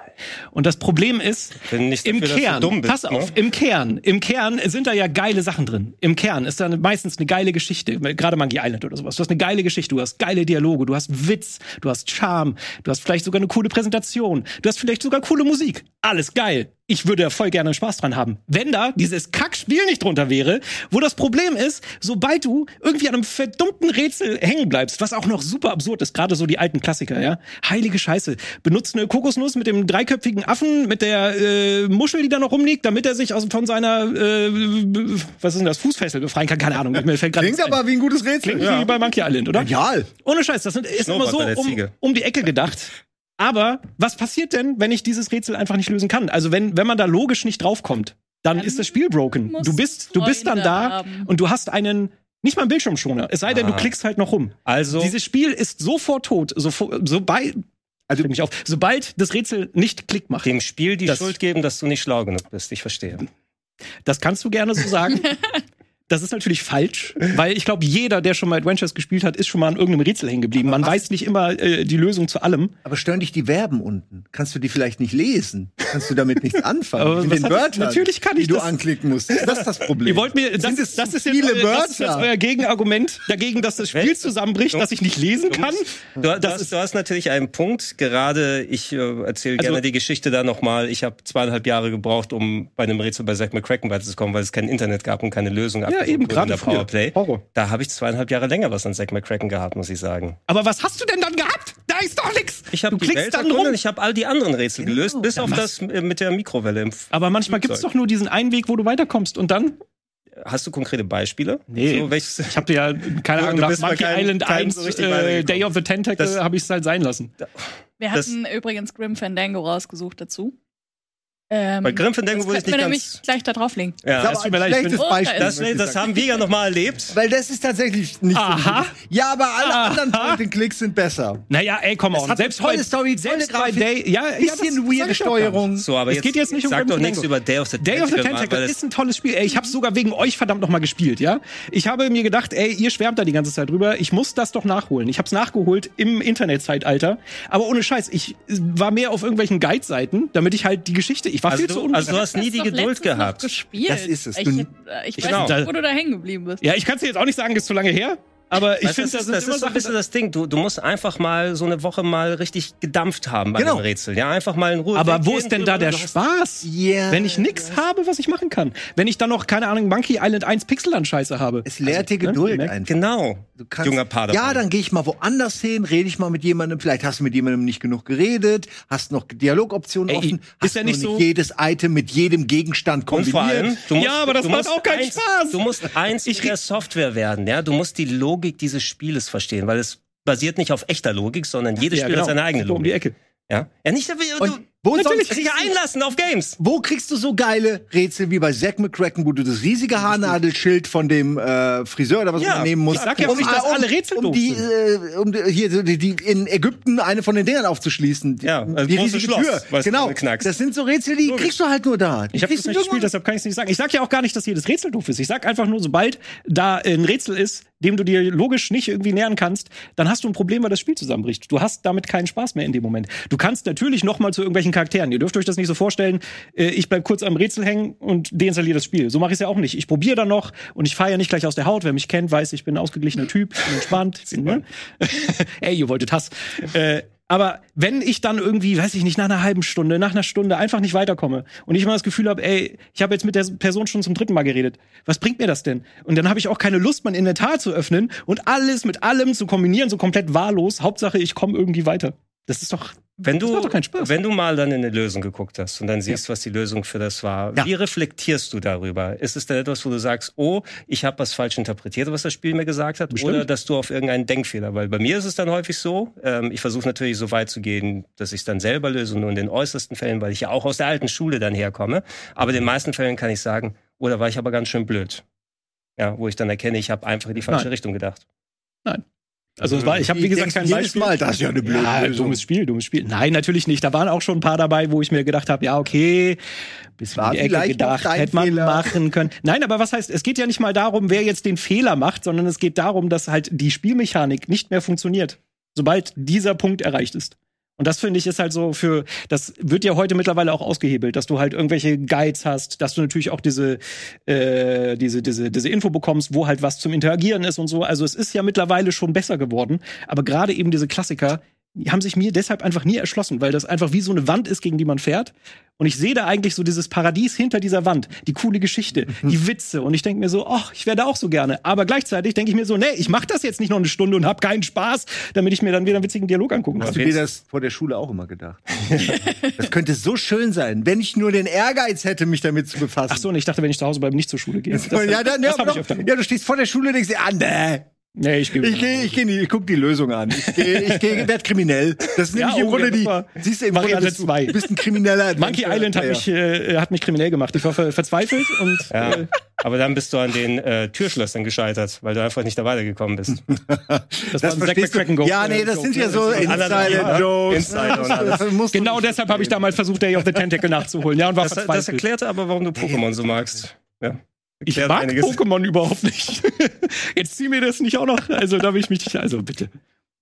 Und das Problem ist, nicht im dafür, du Kern, dumm bist, pass auf, ne? im Kern, im Kern sind da ja geile Sachen drin. Im Kern ist da meistens eine geile Geschichte, gerade Monkey Island oder sowas. Du hast eine geile Geschichte, du hast geile Dialoge, du hast Witz, du hast Charme, du hast vielleicht sogar eine coole Präsentation, du hast vielleicht sogar coole Musik. Alles geil. Ich würde voll gerne Spaß dran haben. Wenn da dieses Kackspiel nicht drunter wäre, wo das Problem ist, sobald du irgendwie an einem verdummten Rätsel hängen bleibst, was auch noch super absurd ist, gerade so die alten Klassiker, ja. Heilige Scheiße. Benutzt eine Kokosnuss mit dem dreiköpfigen Affen, mit der äh, Muschel, die da noch rumliegt, damit er sich aus, von seiner, äh, was ist denn das, Fußfessel befreien kann. Keine Ahnung, mir fällt gerade Klingt nichts ein. aber wie ein gutes Rätsel. Klingt wie bei Monkey Island, oder? Genial. Ohne Scheiß, das sind- ist immer Snowboard so bei der um, um die Ecke gedacht. Aber was passiert denn, wenn ich dieses Rätsel einfach nicht lösen kann? Also wenn, wenn man da logisch nicht draufkommt, dann Dann ist das Spiel broken. Du bist, du bist dann da haben. und du hast einen, nicht mal einen Bildschirmschoner. Es sei denn, du Ah. klickst halt noch rum. Also, Dieses Spiel ist sofort tot, sofort, sobald, also mich auf, sobald das Rätsel nicht Klick macht. dem Spiel die Das- Schuld geben, dass du nicht schlau genug bist. Ich verstehe. Das kannst du gerne so sagen. Das ist natürlich falsch, weil ich glaube, jeder, der schon mal Adventures gespielt hat, ist schon mal an irgendeinem Rätsel hängen geblieben. Man weiß nicht immer äh, die Lösung zu allem. Aber stören dich die Verben unten? Kannst du die vielleicht nicht lesen? Kannst du damit nichts anfangen? Aber In was den das- Wörtern, natürlich kann ich die du das. anklicken musst. Ist das das Problem? Ihr wollt mir, das, das, zu ist jetzt, viele euer- das ist jetzt Wörter? euer Gegenargument dagegen, dass das Spiel zusammenbricht, dass ich nicht lesen kann. Du, du, Das hast, ist- du hast natürlich einen Punkt. Gerade, ich äh, erzähle Also- gerne die Geschichte da nochmal. Ich habe zweieinhalb Jahre gebraucht, um bei einem Rätsel bei Zack McCracken weiterzukommen, weil es kein Internet gab und keine Lösung Ja, eben gerade. Powerplay. Horror. Da habe ich zweieinhalb Jahre länger was an Zack McCracken gehabt, muss ich sagen. Aber was hast du denn dann gehabt? Nein, weißt doch nix. Ich habe du die klickst Welt dann rum. ich habe all die anderen Rätsel gelöst, bis Ja, auf was? das äh, mit der Mikrowelle. Im F- Aber manchmal gibt's Flugzeug. doch nur diesen einen Weg, wo du weiterkommst und dann Hast du konkrete Beispiele? Nee. So, welches, Ich habe dir ja, keine Ahnung, nach Monkey keinem- Island keinem 1, so äh. Day of the Tentacle, Das- habe ich es halt sein lassen. Wir Das- hatten übrigens Grim Fandango rausgesucht dazu. Ähm, Bei Grim Fandango das wurde ich nicht ganz- nämlich gleich da drauflegen. ja, Das ist aber ein schlechtes Beispiel. das, das haben wir ja noch mal erlebt. Weil das ist tatsächlich nicht Aha. so. Ja, aber alle Aha. anderen Point-and-Clicks sind besser. Naja, ey, komm on. Selbst tolle bei, Story, tolle selbst bei Day, ja, ja, Bisschen sag weirde. Steuerung. So, aber Es jetzt, geht jetzt nicht um sag doch nichts über Day of the Day of the Tentacle, Tentacle ist ein tolles Spiel. Ey, ich habe sogar wegen euch verdammt noch mal gespielt, ja? Ich habe mir gedacht, ey, ihr schwärmt da die ganze Zeit drüber. Ich muss das doch nachholen. Ich habe es nachgeholt im Internetzeitalter, aber ohne Scheiß, ich war mehr auf irgendwelchen Guide-Seiten, damit ich halt die Geschichte. Ich war Also viel du- zu unbefangen. also du hast nie die Geduld gehabt. Gespielt. Das ist es. Ich, äh, ich weiß Genau. nicht, wo du da hängen geblieben bist. ja, ich kann es dir jetzt auch nicht sagen, ist zu lange her. Aber ich finde, das, das, ist, das ist so ein bisschen das Ding. Du, du musst einfach mal so eine Woche mal richtig gedampft haben bei Genau. dem Rätsel. Ja, einfach mal in Ruhe. Aber wo ist denn da der Spaß? Ja. Wenn ich nix habe, was ich machen kann. Wenn ich dann noch, keine Ahnung, Monkey Island 1 Pixelland-Scheiße habe. Es lehrt dir ne? Geduld Merkt- einfach. Genau. Du kannst, Junger Padawan. Ja, dann gehe ich mal woanders hin, rede ich mal mit jemandem. Vielleicht hast du mit jemandem nicht genug geredet, hast noch Dialogoptionen Ey, offen, ist hast ja nicht so- jedes Item mit jedem Gegenstand Und kombiniert. vor allem, du musst, Ja, aber das du macht auch keinen eins, Spaß. Du musst eins Ich der Software werden, ja. Du musst die Logik dieses Spieles verstehen, weil es basiert nicht auf echter Logik, sondern jedes Ja, Spiel genau. hat seine eigene So Um die Logik. Ecke. Ja, ja nicht, du, Und wo natürlich sonst sich einlassen auf Games. Wo kriegst du so geile Rätsel wie bei Zack McCracken, wo du das riesige Haarnadelschild von dem äh, Friseur oder was Ja, man nehmen musst? ich sag ja auch nicht, dass alle Rätsel um die, äh, um hier so die, die in Ägypten eine von den Dingern aufzuschließen. Die- Ja, also die große riesige Schloss, Tür. was Genau. knackst. Das sind so Rätsel, die kriegst du halt nur da. Die Ich habe das nicht gespielt, deshalb kann ich es nicht sagen. Ich sag ja auch gar nicht, dass jedes Rätsel doof ist. Ich sag einfach nur, sobald da ein Rätsel ist, dem du dir logisch nicht irgendwie nähern kannst, dann hast du ein Problem, weil das Spiel zusammenbricht. Du hast damit keinen Spaß mehr in dem Moment. Du kannst natürlich noch mal zu irgendwelchen Charakteren. Ihr dürft euch das nicht so vorstellen. Äh, ich bleib kurz am Rätsel hängen und deinstalliere das Spiel. So mache ich es ja auch nicht. Ich probiere dann noch und ich fahre ja nicht gleich aus der Haut. Wer mich kennt, weiß, ich bin ein ausgeglichener Typ, ich bin entspannt. Ich bin, ne? Ey, ihr wolltet Hass. Äh, aber wenn ich dann irgendwie, weiß ich nicht, nach einer halben Stunde, nach einer Stunde einfach nicht weiterkomme und ich immer das Gefühl habe, ey, ich habe jetzt mit der Person schon zum dritten Mal geredet, was bringt mir das denn? Und dann habe ich auch keine Lust, mein Inventar zu öffnen und alles mit allem zu kombinieren, so komplett wahllos. Hauptsache, ich komme irgendwie weiter. Das ist doch, Wenn du, wenn du mal dann in eine Lösung geguckt hast und dann siehst, was die Lösung für das war, Ja. wie reflektierst du darüber? Ist es denn etwas, wo du sagst, oh, ich habe was falsch interpretiert, was das Spiel mir gesagt hat, Bestimmt. oder dass du auf irgendeinen Denkfehler? Weil bei mir ist es dann häufig so, ähm, ich versuche natürlich so weit zu gehen, dass ich es dann selber löse, nur in den äußersten Fällen, weil ich ja auch aus der alten Schule dann herkomme. Aber in den meisten Fällen kann ich sagen, oh, da war ich aber ganz schön blöd. Ja, wo ich dann erkenne, ich habe einfach in die falsche Nein. Richtung gedacht. Also es war, ich habe wie gesagt kein Beispiel. Mal, das ist ja eine blöde Ja, Lösung. dummes Spiel, dummes Spiel. Nein, natürlich nicht. Da waren auch schon ein paar dabei, wo ich mir gedacht habe, ja, okay, bisschen War die Ecke gedacht, hätte man Fehler. machen können. Nein, aber was heißt, es geht ja nicht mal darum, wer jetzt den Fehler macht, sondern es geht darum, dass halt die Spielmechanik nicht mehr funktioniert, sobald dieser Punkt erreicht ist. Und das finde ich ist halt so für, das wird ja heute mittlerweile auch ausgehebelt, dass du halt irgendwelche Guides hast, dass du natürlich auch diese, äh, diese, diese, diese Info bekommst, wo halt was zum Interagieren ist und so. Also es ist ja mittlerweile schon besser geworden. Aber gerade eben diese Klassiker, haben sich mir deshalb einfach nie erschlossen, weil das einfach wie so eine Wand ist, gegen die man fährt. Und ich sehe da eigentlich so dieses Paradies hinter dieser Wand, die coole Geschichte, die Witze. Und ich denke mir so, ach, ich wäre da auch so gerne. Aber gleichzeitig denke ich mir so, nee, ich mache das jetzt nicht noch eine Stunde und habe keinen Spaß, damit ich mir dann wieder einen witzigen Dialog angucken Hast kann. du dir das vor der Schule auch immer gedacht? das könnte so schön sein, wenn ich nur den Ehrgeiz hätte, mich damit zu befassen. Ach so, und ich dachte, wenn ich zu Hause bleibe, nicht zur Schule gehe. Das, ja, dann, ja, das hab doch, ich öfter. ja, du stehst vor der Schule und denkst dir, ah, nee. Nee, ich gehe. Ich gehe, ich gehe, ich guck die Lösung an. Ich gehe, ich gehe, werd kriminell. Das ist Ja, nämlich im oh, Grunde ja, das die, war siehst du, im Variante Grunde bist du, zwei. bist ein krimineller. Monkey Adventure Island hat mich, äh, hat mich kriminell gemacht. Ich war ver verzweifelt und Ja. äh, Aber dann bist du an den äh, Türschlössern gescheitert, weil du einfach nicht da weitergekommen bist. das, war Das ein Zack. Go. Ja, nee, das sind ja so Insider-Jokes. Das Genau deshalb habe ich damals versucht, Day of the Tentacle nachzuholen. Ja, und war Das, das verzweifelt. erklärt aber, warum du Pokémon so magst. Ja. Ich mag einiges. Pokémon überhaupt nicht. Jetzt zieh mir das nicht auch noch. Also da will ich mich, also bitte.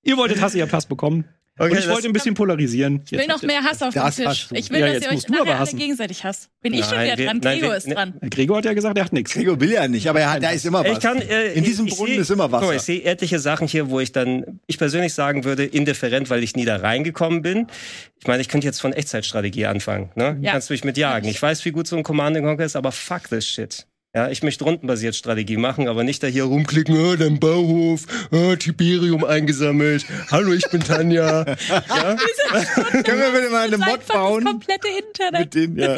Ihr wolltet Hass, ihr habt Hass bekommen. Okay, und ich wollte ein bisschen polarisieren. Ich will noch mehr Hass auf den Tisch. Ich will, Ja, dass jetzt ihr euch nachher alle hassen. gegenseitig hasst. Bin ich schon Nein, wieder wir- dran. nein, Gregor wir- ist ne- dran. Gregor hat ja gesagt, er hat nichts. Gregor will ja nicht, aber er hat, da ist immer was. Ich kann, äh, In diesem ich- ich Brunnen seh- ist immer mal, ich sehe etliche Sachen hier, wo ich dann, ich persönlich sagen würde, indifferent, weil ich nie da reingekommen bin. Ich meine, ich könnte jetzt von Echtzeitstrategie anfangen. Ne? Ja. Kannst du mich mit jagen. Ich weiß, wie gut so ein Command Conquer ist, aber fuck this shit. Ja, ich möchte rundenbasiert Strategie machen, aber nicht da hier rumklicken, oh, dein Bauhof, oh, Tiberium eingesammelt. Hallo, ich bin Tanja. ja? Können wir bitte mal eine Mod einfach das bauen? komplette Internet. Mit den, ja.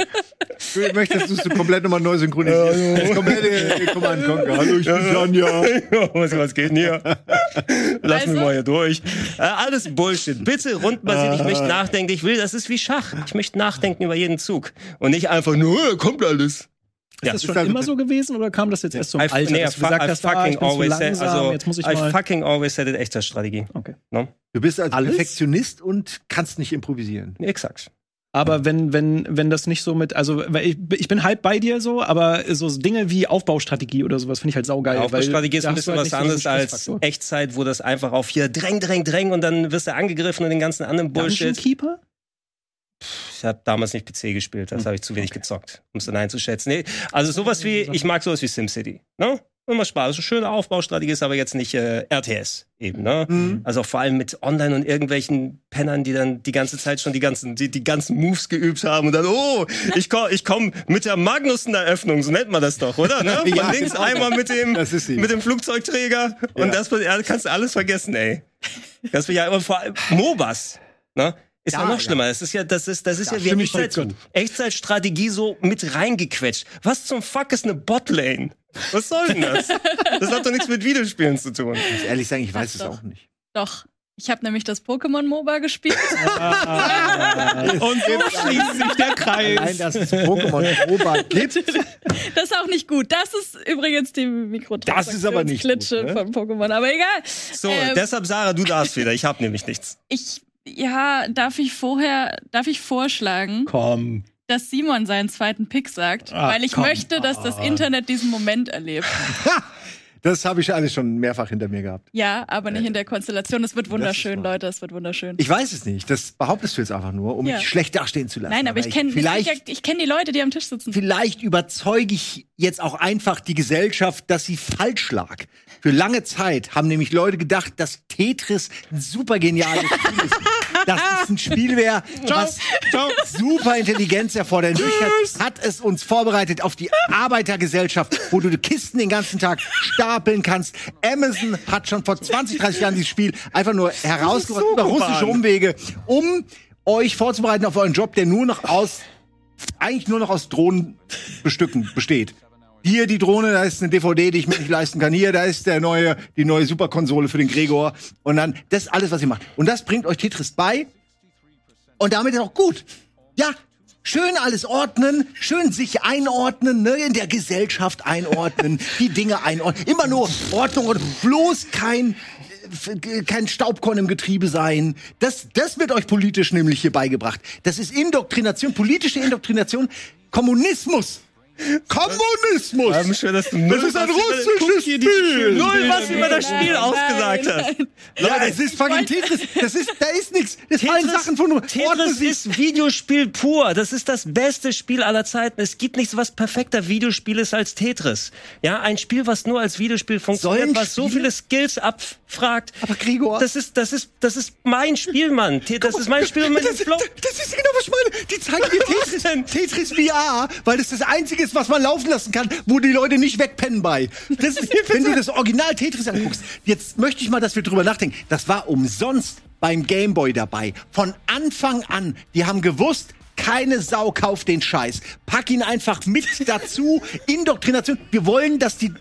Du möchtest du es komplett nochmal neu synchronisieren? Das komplette Command Conquer. Hallo, ich bin Tanja. was, was geht denn hier? Lass mich Also- mal hier durch. Äh, alles Bullshit. Bitte rundenbasiert. Ich möchte nachdenken. Ich will, das ist wie Schach. Ich möchte nachdenken über jeden Zug. Und nicht einfach nur, "Oh, kommt alles. Ist Ja, das ist schon also- immer so gewesen oder kam das jetzt erst zum I, Alter, nee, dass du I, gesagt I hast, ah, fucking ich bin zu always said, langsam, also, jetzt muss ich I mal... fucking always said it echter Strategie. Okay. No? Du bist also Alles? Perfektionist und kannst nicht improvisieren. Exakt. Aber wenn, wenn, wenn das nicht so mit, also ich, ich bin halb bei dir so, aber so Dinge wie Aufbaustrategie oder sowas finde ich halt saugeil. weil Aufbaustrategie ist ein bisschen halt was so anderes als. Echtzeit, wo das einfach auf hier dräng, dräng, dräng und dann wirst du angegriffen und den ganzen anderen Dungeon Bullshit. Keeper? Ich habe damals nicht PC gespielt, das habe ich zu wenig gezockt, um es dann einzuschätzen. Nee, also sowas wie, ich mag sowas wie SimCity. Ne? Immer Spaß. Also schöne Aufbaustrategie ist aber jetzt nicht äh, RTS eben. Ne? Mhm. Also auch vor allem mit Online und irgendwelchen Pennern, die dann die ganze Zeit schon die ganzen, die, die ganzen Moves geübt haben und dann, oh, ich komme ich komm mit der Magnussen-Eröffnung, so nennt man das doch, oder? Ne? Von Ja, links genau. einmal mit dem, Das mit dem Flugzeugträger und Ja. das ja, kannst du alles vergessen, ey. Das ja immer vor allem MOBAs, ne? Ist ja, Ja, noch ja. schlimmer. Das ist ja, das ist, das ist Da ja wie Echtzeit. Echtzeitstrategie so mit reingequetscht. Was zum Fuck ist eine Botlane? Was soll denn das? Das hat doch nichts mit Videospielen zu tun. Ich muss ehrlich sagen, ich weiß Ach es doch. auch nicht. Doch. Ich habe nämlich das Pokémon MOBA gespielt. Und so schließt sich der Kreis. dass es Pokémon MOBA gibt, Das ist auch nicht gut. Das ist übrigens die Das ist aber nicht Mikrotransaktionsklitsche gut, ne? von Pokémon. Aber egal. So, Ähm, deshalb Sarah, du darfst wieder. Ich habe nämlich nichts. Ich, ja, darf ich vorher, darf ich vorschlagen, Komm. dass Simon seinen zweiten Pick sagt, Ach, weil ich komm. möchte, dass das Ah. Internet diesen Moment erlebt. das habe ich alles schon mehrfach hinter mir gehabt. Ja, aber nicht in der Konstellation. Es wird wunderschön. Leute, es wird wunderschön. Ich weiß es nicht. Das behauptest du jetzt einfach nur, um Ja. mich schlecht dastehen zu lassen. Nein, aber ich kenne ich, vielleicht, ich kenn die Leute, die am Tisch sitzen. vielleicht überzeuge ich jetzt auch einfach die Gesellschaft, dass sie falsch lag. Für lange Zeit haben nämlich Leute gedacht, dass Tetris ein super geniales Spiel ist. Dass es ein Spiel wäre, was super Intelligenz erfordert. Wirklichkeit hat es uns vorbereitet auf die Arbeitergesellschaft, wo du die Kisten den ganzen Tag stapeln kannst. Amazon hat schon vor 20, 30 Jahren dieses Spiel einfach nur herausgebracht über russische Umwege, um euch vorzubereiten auf euren Job, der nur noch aus eigentlich nur noch aus Drohnen bestücken besteht. Hier die Drohne, da ist eine DVD, die ich mir nicht leisten kann. Hier, da ist der neue, die neue Superkonsole für den Gregor. Und dann, das ist alles, was ihr macht. Und das bringt euch Tetris bei. Und damit ist auch gut. Ja, schön alles ordnen, schön sich einordnen, ne, in der Gesellschaft einordnen, die Dinge einordnen. Immer nur Ordnung und bloß kein äh, kein Staubkorn im Getriebe sein. Das, das wird euch politisch nämlich hier beigebracht. Das ist Indoktrination, politische Indoktrination, Kommunismus. Kommunismus! Ähm, schön, dass du Das ist ein russisches Spiel! Null was über das Nein, Spiel nein, ausgesagt hast. nein. Ja, es ist fucking Tetris. Das ist, da ist nichts. Das fallen Sachen von nur. Tetris ist Videospiel pur. Das ist das beste Spiel aller Zeiten. Es gibt nichts, was perfekter Videospiel ist als Tetris. Ja, ein Spiel, was nur als Videospiel funktioniert, Sollen was so viele Skills abfragt. Aber Gregor- Das ist, das ist, das ist mein Spiel, Mann. Das ist mein Spiel mit dem das, Flow. das ist genau, was ich meine. Die zeigen dir Tetris, denn? Tetris VR, weil das das Einzige ist, was man laufen lassen kann, wo die Leute nicht wegpennen bei. Das ist, wenn du das Original Tetris anguckst, jetzt möchte ich mal, dass wir drüber nachdenken. Das war umsonst beim Gameboy dabei. Von Anfang an. Die haben gewusst, keine Sau kauft den Scheiß. Pack ihn einfach mit dazu. Indoktrination. Wir wollen, dass die,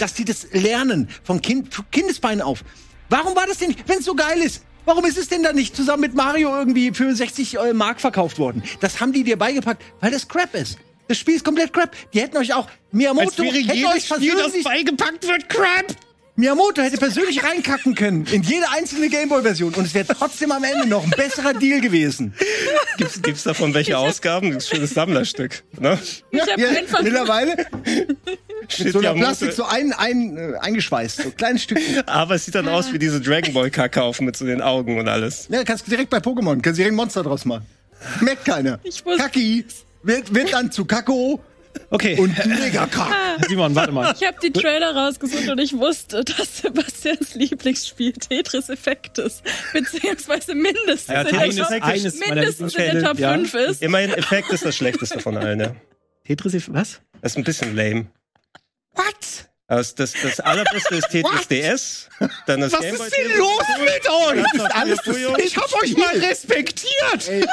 dass die das lernen. Von kind, von Kindesbeinen auf. Warum war das denn nicht, wenn es so geil ist? Warum ist es denn dann nicht zusammen mit Mario irgendwie für 60 äh, Mark verkauft worden? Das haben die dir beigepackt, weil das Crap ist. Das Spiel ist komplett Crap. Die hätten euch auch Miyamoto hätte euch persönlich beigepackt wird, Crap. Miyamoto hätte persönlich reinkacken können in jede einzelne Gameboy-Version und es wäre trotzdem am Ende noch ein besserer Deal gewesen. Gibt's, gibt's davon welche Ausgaben? Das ist ein schönes Sammlerstück. Ne? Ich habe Ja, einfach mittlerweile Steht mit so einer Plastik so ein, ein, äh, eingeschweißt, so kleines Stück. Aber es sieht dann aus wie diese Dragon Ball Kakao mit so den Augen und alles. Ja, kannst du direkt bei Pokémon, kannst direkt ein Monster draus machen. Merkt keiner. Ich muss- Kaki wird, wird dann zu Kakao Okay, und Megaka. Simon, warte mal. Ich habe die Trailer rausgesucht und ich wusste, dass Sebastians Lieblingsspiel Tetris Effekt ist. Beziehungsweise mindestens, Ja, in, der Tetris Top, ist eines mindestens in der Top ja. 5 ist. Immerhin, Effekt ist das schlechteste von allen, ja. Tetris, was? Das ist ein bisschen lame. What? Das, das, das allerbeste ist Tetris? DS. Dann das Was Game ist denn los mit euch? Das ist alles das Ich hab euch mal respektiert! Ey,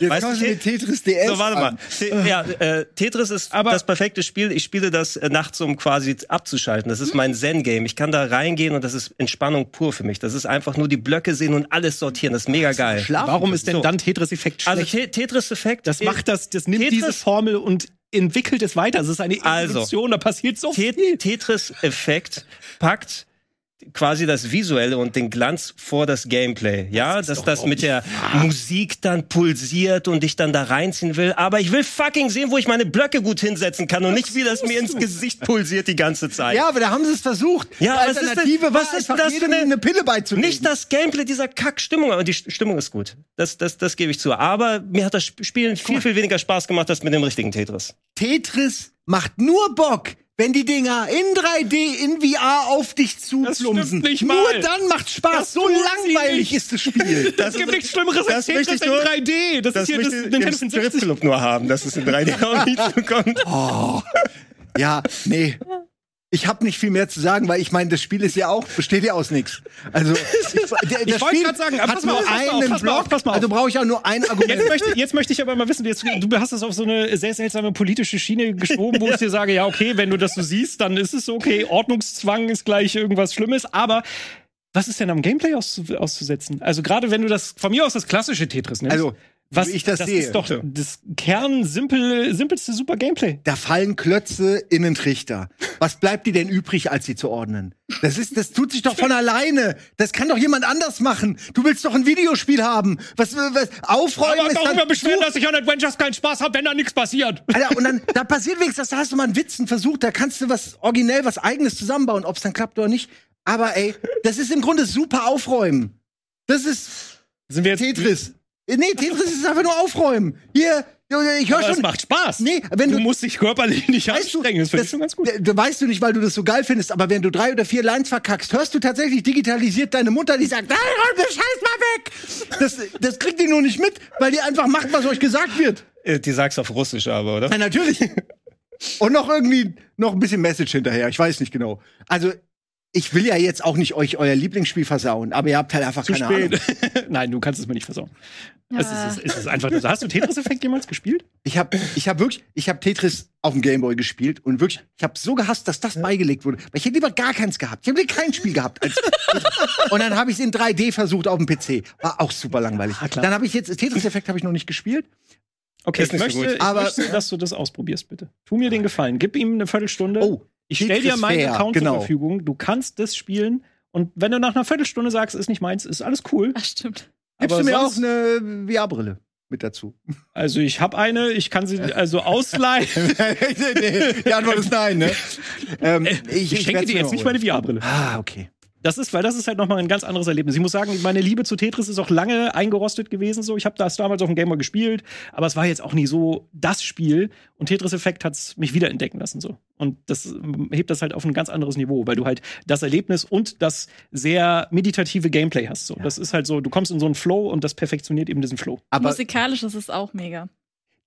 jetzt Weißt du, mit Tetris DS So, warte mal. an. Ja, äh, Tetris ist Aber- das perfekte Spiel. Ich spiele das äh, nachts, um quasi abzuschalten. Das Hm? ist mein Zen-Game. Ich kann da reingehen und das ist Entspannung pur für mich. Das ist einfach nur die Blöcke sehen und alles sortieren. Das ist mega geil. Schlafen. Warum ist denn So. dann Tetris-Effekt Also schlecht? Te Tetris-Effekt. das macht das, das nimmt Tetris- diese Formel und entwickelt es weiter. Es ist eine Also. Evolution, da passiert so Te viel. Tetris-Effekt packt quasi das Visuelle und den Glanz vor das Gameplay. Ja, dass das mit der Musik dann pulsiert und ich dann da reinziehen will. Aber ich will fucking sehen, wo ich meine Blöcke gut hinsetzen kann und nicht, wie das mir ins Gesicht pulsiert die ganze Zeit. Ja, aber da haben sie es versucht. Ja, Die was ist denn- Alternative was ist das für eine- eine Pille beizulegen. Nicht das Gameplay dieser Kack-Stimmung, aber die St- Stimmung ist gut. Das, das, das gebe ich zu. Aber mir hat das Sp- Spielen viel, viel weniger Spaß gemacht als mit dem richtigen Tetris. Tetris macht nur Bock, wenn die Dinger in 3D, in VR auf dich zuplumsen. nicht Nur mal. dann macht Spaß. Das so langweilig ist das Spiel. Es gibt nichts Schlimmeres als das ich in nur- 3D. Das, Das ist hier das Nintendo 64. Stripclub nur haben, dass es in 3D auch nicht zukommt. ja, nee. Ich habe nicht viel mehr zu sagen, weil ich meine, das Spiel ist ja auch besteht ja aus nichts. Also ich, der, Ich das wollte Spiel sagen, hat pass mal nur auf, einen auf, Block, auf. also brauche ich auch nur ein Argument. Jetzt möchte, jetzt möchte ich aber mal wissen, jetzt, du hast das auf so eine sehr seltsame politische Schiene geschoben, wo ich dir sage, ja, okay, wenn du das so siehst, dann ist es okay, Ordnungszwang ist gleich irgendwas Schlimmes, aber was ist denn am Gameplay auszu auszusetzen? Also gerade wenn du das, von mir aus das klassische Tetris nimmst, Also, was, wie ich das das sehe. ist doch das Kern, simpel, simpelste super Gameplay. Da fallen Klötze in den Trichter. Was bleibt dir denn übrig, als sie zu ordnen? Das ist, das tut sich doch von alleine. Das kann doch jemand anders machen. Du willst doch ein Videospiel haben. Was, was aufräumen Aber ist dann darüber beschweren, so- dass ich an Adventures keinen Spaß habe, wenn da nichts passiert. Alter, und dann, da passiert wenigstens, da hast du mal einen Witz, einen Versuch, da kannst du was originell, was eigenes zusammenbauen, ob es dann klappt oder nicht. Aber ey, das ist im Grunde super aufräumen. Das ist Sind wir jetzt Tetris. Äh, Nee, Tetris ist einfach nur aufräumen. Hier, ich höre schon. macht Spaß. Nee, wenn du, du- musst dich körperlich nicht Weißt du, anstrengen. Das finde ich das, schon ganz gut. d- d- weißt du nicht, weil du das so geil findest, aber wenn du drei oder vier Lines verkackst, hörst du tatsächlich digitalisiert deine Mutter, die sagt, nein, räum den Scheiß mal weg. Das, das kriegt die nur nicht mit, weil die einfach macht, was euch gesagt wird. Äh, Die sagst auf Russisch aber, oder? Ja, natürlich. Und noch irgendwie, noch ein bisschen Message hinterher, ich weiß nicht genau. Also, ich will ja jetzt auch nicht euch euer Lieblingsspiel versauen, aber ihr habt halt einfach Zu keine Ahnung. spät. Nein, du kannst es mir nicht versauen. Es, Ja. ist, es ist einfach nur so. Hast du Tetris-Effekt jemals gespielt? Ich habe ich hab wirklich, ich habe Tetris auf dem Gameboy gespielt und wirklich, ich habe so gehasst, dass das beigelegt wurde. Weil ich hätte lieber gar keins gehabt. Ich habe kein Spiel gehabt. Als und dann habe ich es in 3D versucht auf dem PC. War auch super langweilig. Ah, klar. dann habe ich jetzt Tetris-Effekt habe ich noch nicht gespielt. Okay, Ist ich nicht so möchte, gut. ich Aber- möchte, dass du das ausprobierst, bitte. Tu mir den Gefallen. Gib ihm eine Viertelstunde. Oh, ich stell dir meinen Fair, Account genau. zur Verfügung. Du kannst das spielen. Und wenn du nach einer Viertelstunde sagst, ist nicht meins, ist alles cool. Ach, stimmt. Gibst Aber du mir auch eine VR-Brille mit dazu? Also ich habe eine, ich kann sie also ausleihen. Die Antwort ist nein, ne? Ähm, Ich, schenke werd's dir mir jetzt nicht meine VR-Brille. Ah, okay. Das ist, weil das ist halt nochmal ein ganz anderes Erlebnis. Ich muss sagen, meine Liebe zu Tetris ist auch lange eingerostet gewesen. So, ich habe das damals auf dem Gamer gespielt, aber es war jetzt auch nie so das Spiel. Und Tetris Effekt hat's mich wiederentdecken lassen so. Und das ähm, hebt das halt auf ein ganz anderes Niveau, weil du halt das Erlebnis und das sehr meditative Gameplay hast. So, das ist halt so, du kommst in so einen Flow und das perfektioniert eben diesen Flow. Aber Musikalisch ist es auch mega.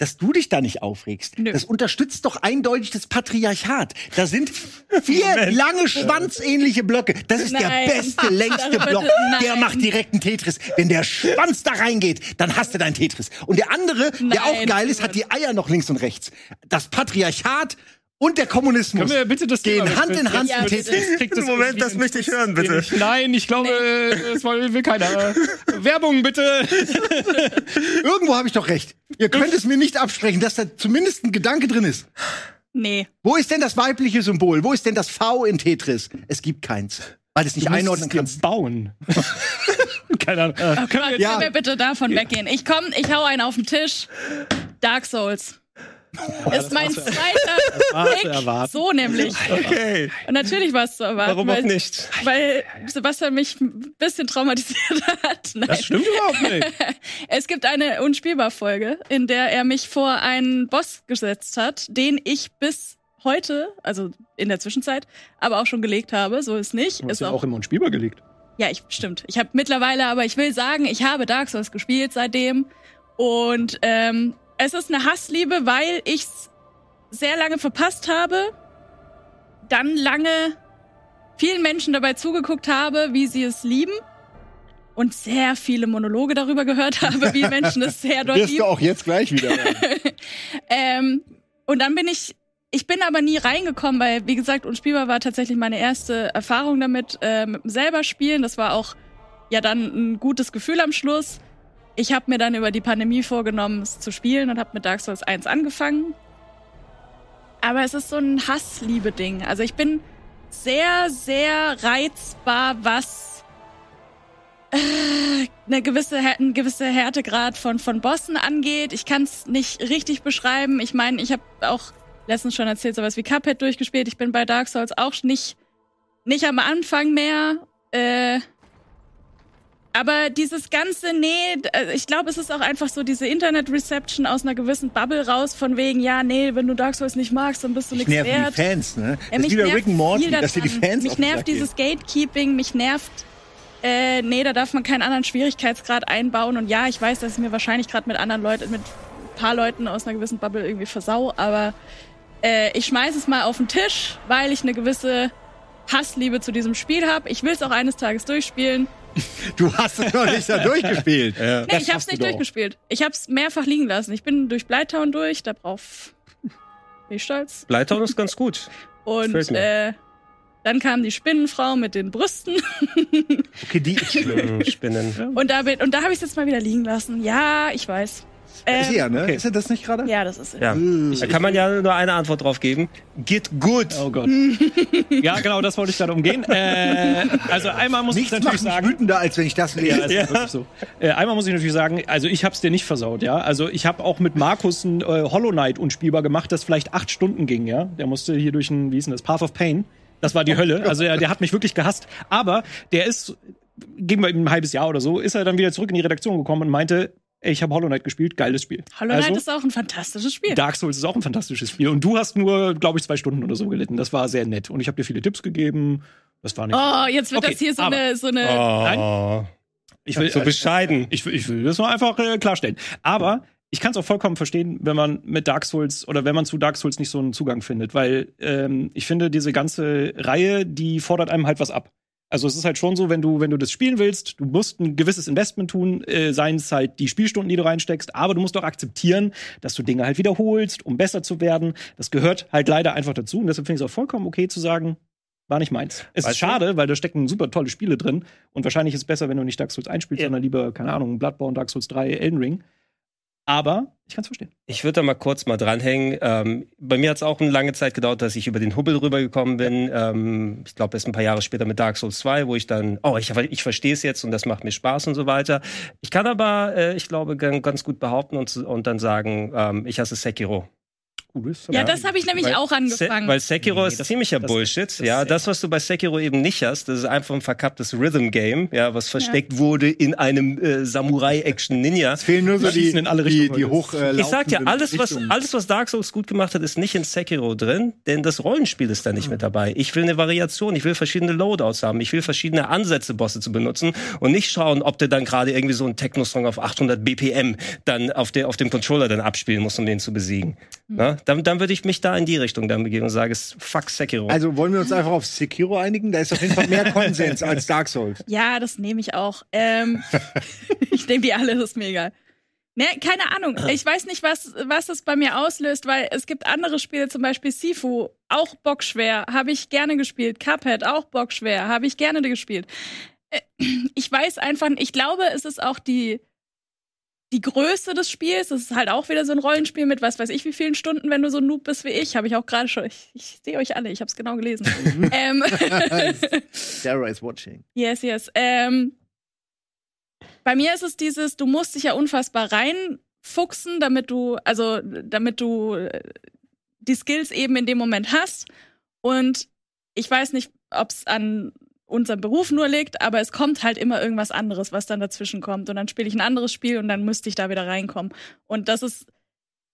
Dass du dich da nicht aufregst. Nö. Das unterstützt doch eindeutig das Patriarchat. Da sind vier lange schwanzähnliche Blöcke. Das ist Nein. der beste, längste Block. Der nein. macht direkt einen Tetris. Wenn der Schwanz da reingeht, dann hast du deinen Tetris. Und der andere, der auch Nein, geil ist, hat die Eier noch links und rechts. Das Patriarchat und der Kommunismus Können wir bitte das gehen Thema Hand in? Hand Ja, das Moment, das möchte ich hören, bitte. Nein, ich glaube, das will will keiner. Werbung bitte. Irgendwo habe ich doch recht. Ihr könnt es mir nicht absprechen, dass da zumindest ein Gedanke drin ist. Nee. Wo ist denn das weibliche Symbol? Wo ist denn das V in Tetris? Es gibt keins. Weil du es nicht einordnen kannst. bauen. Keine Ahnung. Können wir- Ja. Können wir bitte davon weggehen? Ich komm, ich hau einen auf den Tisch. Dark Souls. Ist mein zweiter Pick. So nämlich. Okay. Und natürlich war es zu erwarten. Warum auch weil, nicht? Weil Sebastian mich ein bisschen traumatisiert hat. Nein. Das stimmt überhaupt nicht. Es gibt eine Unspielbar-Folge, in der er mich vor einen Boss gesetzt hat, den ich bis heute, also in der Zwischenzeit, aber auch schon gelegt habe. So ist nicht. Du hast Ist ja auch, auch immer ein Spielbar gelegt. ja, ich stimmt. Ich habe mittlerweile, aber ich will sagen, ich habe Dark Souls gespielt seitdem und ähm, es ist eine Hassliebe, weil ich's sehr lange verpasst habe, dann lange vielen Menschen dabei zugeguckt habe, wie sie es lieben und sehr viele Monologe darüber gehört habe, wie Menschen es sehr doll Wirst du lieben. auch jetzt gleich wieder. Ähm, und dann bin ich, ich bin aber nie reingekommen, weil, wie gesagt, Unspielbar war tatsächlich meine erste Erfahrung damit, äh, mit dem selber spielen. Das war auch ja dann ein gutes Gefühl am Schluss. Ich habe mir dann über die Pandemie vorgenommen, es zu spielen und habe mit Dark Souls 1 angefangen. Aber es ist so ein Hass-Liebe-Ding. Also ich bin sehr, sehr reizbar, was äh, eine gewisse, ein gewisser Härtegrad von, von Bossen angeht. Ich kann es nicht richtig beschreiben. Ich meine, ich habe auch letztens schon erzählt, sowas wie Cuphead durchgespielt. Ich bin bei Dark Souls auch nicht, nicht am Anfang mehr. Äh, aber dieses ganze, nee, äh, ich glaube, es ist auch einfach so diese Internet-Reception aus einer gewissen Bubble raus, von wegen, ja, nee, wenn du Dark Souls nicht magst, dann bist du Ich nichts nerven wert. die Fans, ne? Ja, Das ist mich wieder Rick and Morty, dass dir die. Fans Mich nervt gehen. dieses Gatekeeping, mich nervt, äh, nee, da darf man keinen anderen Schwierigkeitsgrad einbauen. Und ja, ich weiß, dass ich mir wahrscheinlich gerade mit anderen Leuten, mit ein paar Leuten aus einer gewissen Bubble irgendwie versau, aber äh, ich schmeiß es mal auf den Tisch, weil ich eine gewisse Hassliebe zu diesem Spiel habe. Ich will es auch eines Tages durchspielen. Du hast es noch nicht da durchgespielt. Nee, Das ich hab's du nicht doch. durchgespielt. Ich hab's mehrfach liegen lassen. Ich bin durch Blighttown durch, darauf bin ich stolz. Blighttown ist ganz gut. Und äh, dann kam die Spinnenfrau mit den Brüsten. Okay, die ist schlimm. Spinnen. Und da, bin- und da habe ich es jetzt mal wieder liegen lassen. Ja, ich weiß. Ähm, ist ja, ne? okay. Ist er das nicht gerade? ja, das ist Ja. Da kann man ja nur eine Antwort drauf geben. Get good. Oh Gott. ja, genau, das wollte ich gerade umgehen. Äh, also einmal muss Nichts ich natürlich sagen. wütender, als wenn ich das Ja, lese. ist wirklich so. Äh, einmal muss ich natürlich sagen, also ich hab's dir nicht versaut, ja. Also ich habe auch mit Markus ein äh, Hollow Knight unspielbar gemacht, das vielleicht acht Stunden ging, ja. Der musste hier durch ein, wie hieß denn das, Path of Pain. Das war die Hölle. Also der, der hat mich wirklich gehasst. Aber der ist, gegen wir ihm ein halbes Jahr oder so, ist er dann wieder zurück in die Redaktion gekommen und meinte, ey, ich habe Hollow Knight gespielt, geiles Spiel. Hollow Knight also, ist auch ein fantastisches Spiel. Dark Souls ist auch ein fantastisches Spiel. Und du hast nur, glaube ich, zwei Stunden oder so gelitten. Das war sehr nett. Und ich habe dir viele Tipps gegeben. Das war nicht. Oh, jetzt wird Okay, das hier so aber- eine, so eine. Oh, ich will, so bescheiden. Ich, will- ich will das mal einfach äh, klarstellen. Aber ich kann es auch vollkommen verstehen, wenn man mit Dark Souls oder wenn man zu Dark Souls nicht so einen Zugang findet, weil ähm, ich finde, diese ganze Reihe, die fordert einem halt was ab. Also es ist halt schon so, wenn du, wenn du das spielen willst, du musst ein gewisses Investment tun, äh, seien es halt die Spielstunden, die du reinsteckst, aber du musst auch akzeptieren, dass du Dinge halt wiederholst, um besser zu werden. Das gehört halt leider einfach dazu. Und deshalb finde ich es auch vollkommen okay zu sagen, war nicht meins. Es Weißt ist du? schade, weil da stecken super tolle Spiele drin. Und wahrscheinlich ist es besser, wenn du nicht Dark Souls einspielst, Ja. sondern lieber, keine Ahnung, Bloodborne, Dark Souls 3, Elden Ring. Aber ich kann es verstehen. Ich würde da mal kurz mal dranhängen. Ähm, bei mir hat es auch eine lange Zeit gedauert, dass ich über den Hubbel rübergekommen bin. Ähm, ich glaube, erst ein paar Jahre später mit Dark Souls 2, wo ich dann, oh, ich, ich verstehe es jetzt und das macht mir Spaß und so weiter. Ich kann aber, äh, ich glaube, gan- ganz gut behaupten und, und dann sagen, ähm, ich hasse Sekiro. Ja, das habe ich nämlich Weil auch angefangen. Se weil Sekiro Nee, ist das- ziemlicher das- Bullshit. das- ja, das, was du bei Sekiro eben nicht hast, das ist einfach ein verkapptes Rhythm-Game, ja, was versteckt wurde in einem äh, Samurai-Action-Ninja. Es fehlen nur so die, in alle die, Richtungen. die hoch äh, Ich sag dir, laufenden alles was, alles, was Dark Souls gut gemacht hat, ist nicht in Sekiro drin, denn das Rollenspiel ist da nicht mit dabei. Ich will eine Variation, ich will verschiedene Loadouts haben, ich will verschiedene Ansätze, Bosse zu benutzen und nicht schauen, ob der dann gerade irgendwie so einen Techno-Song auf 800 BPM dann auf, der, auf dem Controller dann abspielen muss, um den zu besiegen. Na? Dann, dann würde ich mich da in die Richtung dann begeben und sage, es- fuck Sekiro. Also wollen wir uns einfach auf Sekiro einigen? Da ist auf jeden Fall mehr Konsens als Dark Souls. Ja, das nehme ich auch. Ähm, ich nehme die alle, das ist mir egal. Ne, keine Ahnung. Ich weiß nicht, was, was das bei mir auslöst, weil es gibt andere Spiele, zum Beispiel Sifu, auch bockschwer, habe ich gerne gespielt. Cuphead, auch bockschwer, habe ich gerne gespielt. Äh, Ich weiß einfach, ich glaube, es ist auch die, die Größe des Spiels. Es ist halt auch wieder so ein Rollenspiel mit was weiß ich wie vielen Stunden, wenn du so ein Noob bist wie ich. Habe ich auch gerade schon. Ich, ich sehe euch alle, ich habe es genau gelesen. ähm, Sarah is watching. Yes, yes. Ähm, bei mir ist es dieses, du musst dich ja unfassbar reinfuchsen, damit du, also damit du äh, die Skills eben in dem Moment hast. Und ich weiß nicht, ob es an unserem Beruf nur liegt, aber es kommt halt immer irgendwas anderes, was dann dazwischen kommt. Und dann spiele ich ein anderes Spiel und dann müsste ich da wieder reinkommen. Und das ist,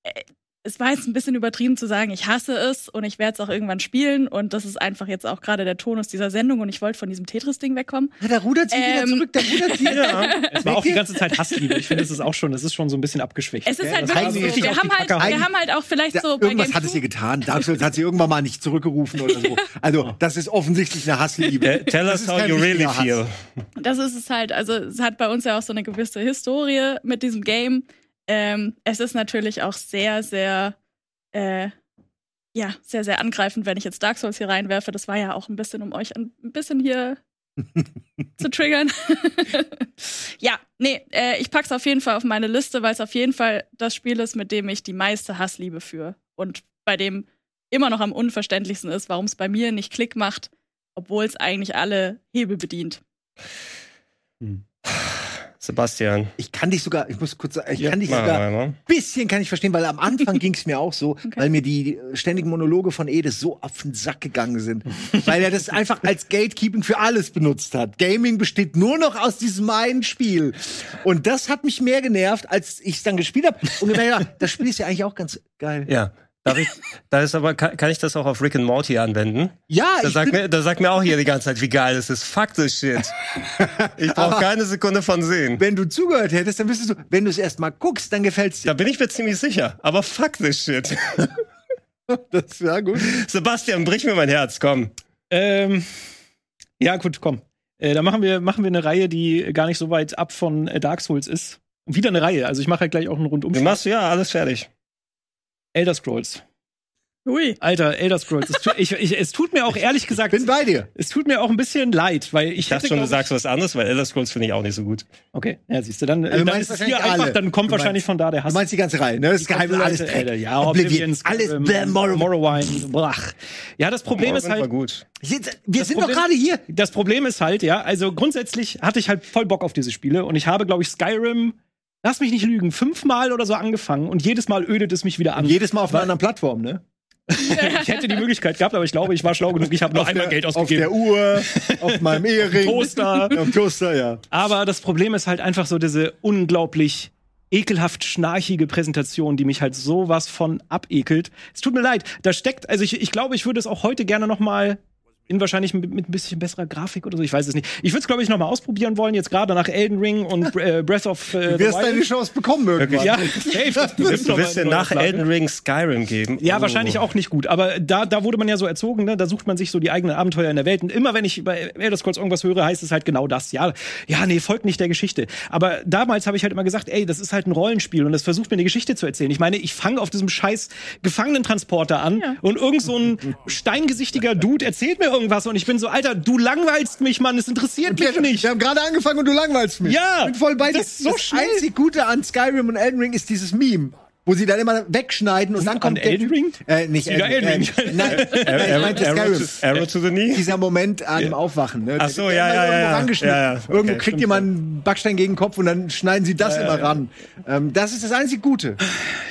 äh, es war jetzt ein bisschen übertrieben zu sagen, ich hasse es und ich werde es auch irgendwann spielen und das ist einfach jetzt auch gerade der Tonus dieser Sendung und ich wollte von diesem Tetris-Ding wegkommen. Ja, da rudert sie wieder Ähm. zurück, da rudert sie wieder. Es war auch die ganze Zeit Hassliebe. Ich finde, es ist auch schon, das ist schon so ein bisschen abgeschwächt. Es ist halt das wirklich so, wir haben, halt, wir haben halt auch vielleicht Da, so irgendwas hat es ihr 2 getan. Souls hat sie irgendwann mal nicht zurückgerufen oder so. Also, das ist offensichtlich eine Hassliebe. Äh, Tell Das us how you really feel. Das ist es halt, also es hat bei uns ja auch so eine gewisse Historie mit diesem Game. Ähm, es ist natürlich auch sehr, sehr, äh, ja, sehr, sehr angreifend, wenn ich jetzt Dark Souls hier reinwerfe. Das war ja auch ein bisschen, um euch ein bisschen hier zu triggern. ja, nee, äh, ich pack's auf jeden Fall auf meine Liste, weil es auf jeden Fall das Spiel ist, mit dem ich die meiste Hassliebe führe. Und bei dem immer noch am unverständlichsten ist, warum es bei mir nicht Klick macht, obwohl es eigentlich alle Hebel bedient. Sebastian. Ich kann dich sogar, ich muss kurz sagen, ich Ja, kann dich sogar ein bisschen kann ich verstehen, weil am Anfang ging es mir auch so, weil mir die äh, ständigen Monologe von Edis so auf den Sack gegangen sind. weil er das einfach als Gatekeeping für alles benutzt hat. Gaming besteht nur noch aus diesem einen Spiel. Und das hat mich mehr genervt, als ich es dann gespielt habe. Und gemerkt, ja, das Spiel ist ja eigentlich auch ganz geil. Ja. Darf ich, da ist aber, kann, kann ich das auch auf Rick and Morty anwenden? Ja, Da ich sagt, mir, da sagt mir auch hier die ganze Zeit, wie geil es ist. Fuck this shit. Ich brauche keine Sekunde von sehen. wenn du zugehört hättest, dann wüsstest du, wenn du es erst mal guckst, dann gefällt's dir. Da bin ich mir ziemlich sicher. Aber fuck this shit. Das wäre gut. Sebastian, brich mir mein Herz, komm. Ähm, ja, gut, komm. Äh, da machen wir, machen wir eine Reihe, die gar nicht so weit ab von äh, Dark Souls ist. Wieder eine Reihe. Also ich mache halt gleich auch einen Du Rundumschlag. machst ja alles fertig. Elder Scrolls. Ui. Alter, Elder Scrolls. Es, tu, ich, ich, es tut mir auch ehrlich gesagt, Bin bei dir. es tut mir auch ein bisschen leid, weil ich, Ich dachte hätte, schon, du sagst was anderes, weil Elder Scrolls finde ich auch nicht so gut. ich, Okay, ja, siehst du, dann, Also du dann ist es hier wahrscheinlich einfach, alle. dann kommt Du wahrscheinlich meinst- von da der Du Hass. meinst die ganze Reihe, ne? Das Geheime, alles Alter, Dreck. Ja, Oblivion, alles bäh, Morrowind. Morrowind, blach. Ja, das Problem ist Morrowind war halt, gut. Jetzt, wir Das sind Problem- doch gerade hier. das Problem ist halt, ja, also grundsätzlich hatte ich halt voll Bock auf diese Spiele und ich habe, glaube ich, Skyrim, lass mich nicht lügen, fünfmal oder so angefangen und jedes Mal ödet es mich wieder an. Jedes Mal auf einer anderen Plattform, ne? ich hätte die Möglichkeit gehabt, aber ich glaube, ich war schlau genug, ich habe nur einmal der, Geld Auf ausgegeben. der Uhr, auf meinem Ehering. Toaster. Auf Toaster, ja. Aber das Problem ist halt einfach so diese unglaublich ekelhaft schnarchige Präsentation, die mich halt sowas von abekelt. Es tut mir leid, da steckt, also ich, ich glaube, ich würde es auch heute gerne noch mal in wahrscheinlich mit, mit ein bisschen besserer Grafik oder so, ich weiß es nicht. Ich würde es, glaube ich, noch mal ausprobieren wollen, jetzt gerade nach Elden Ring und äh, Breath of äh, Du the wirst deine Chance bekommen irgendwann. ja, safe. Du wirst, du wirst dir nach Elden Ring Skyrim geben. Ja, Oh. wahrscheinlich auch nicht gut. Aber da, da wurde man ja so erzogen, ne? da sucht man sich so die eigenen Abenteuer in der Welt. Und immer wenn ich bei Elder Scrolls irgendwas höre, heißt es halt genau das. Ja, ja, nee, folgt nicht der Geschichte. Aber damals habe ich halt immer gesagt, ey, das ist halt ein Rollenspiel und das versucht mir eine Geschichte zu erzählen. Ich meine, ich fange auf diesem scheiß Gefangenentransporter an Ja. und irgend so ein steingesichtige Dude erzählt mir irgendwas und ich bin so, Alter, du langweilst mich, Mann, es interessiert mich Wir, nicht. wir haben gerade angefangen und du langweilst mich. Ja, Ich bin voll bei dir. das ist so schnell. einzig Gute an Skyrim und Elden Ring ist dieses Meme. Wo sie dann immer wegschneiden und dann An kommt der Elden Ring? Äh, nicht Elden, Elden Ring. Äh, nein, Arrow, meinte Skyrim. to, arrow to the knee? Dieser Moment an dem Aufwachen. Ne? Ach so, ja, immer ja, irgendwo ja. Ja, ja. Irgendwo Okay, kriegt jemand einen Backstein gegen den Kopf und dann schneiden sie das immer ran. Ähm, das ist das einzig Gute.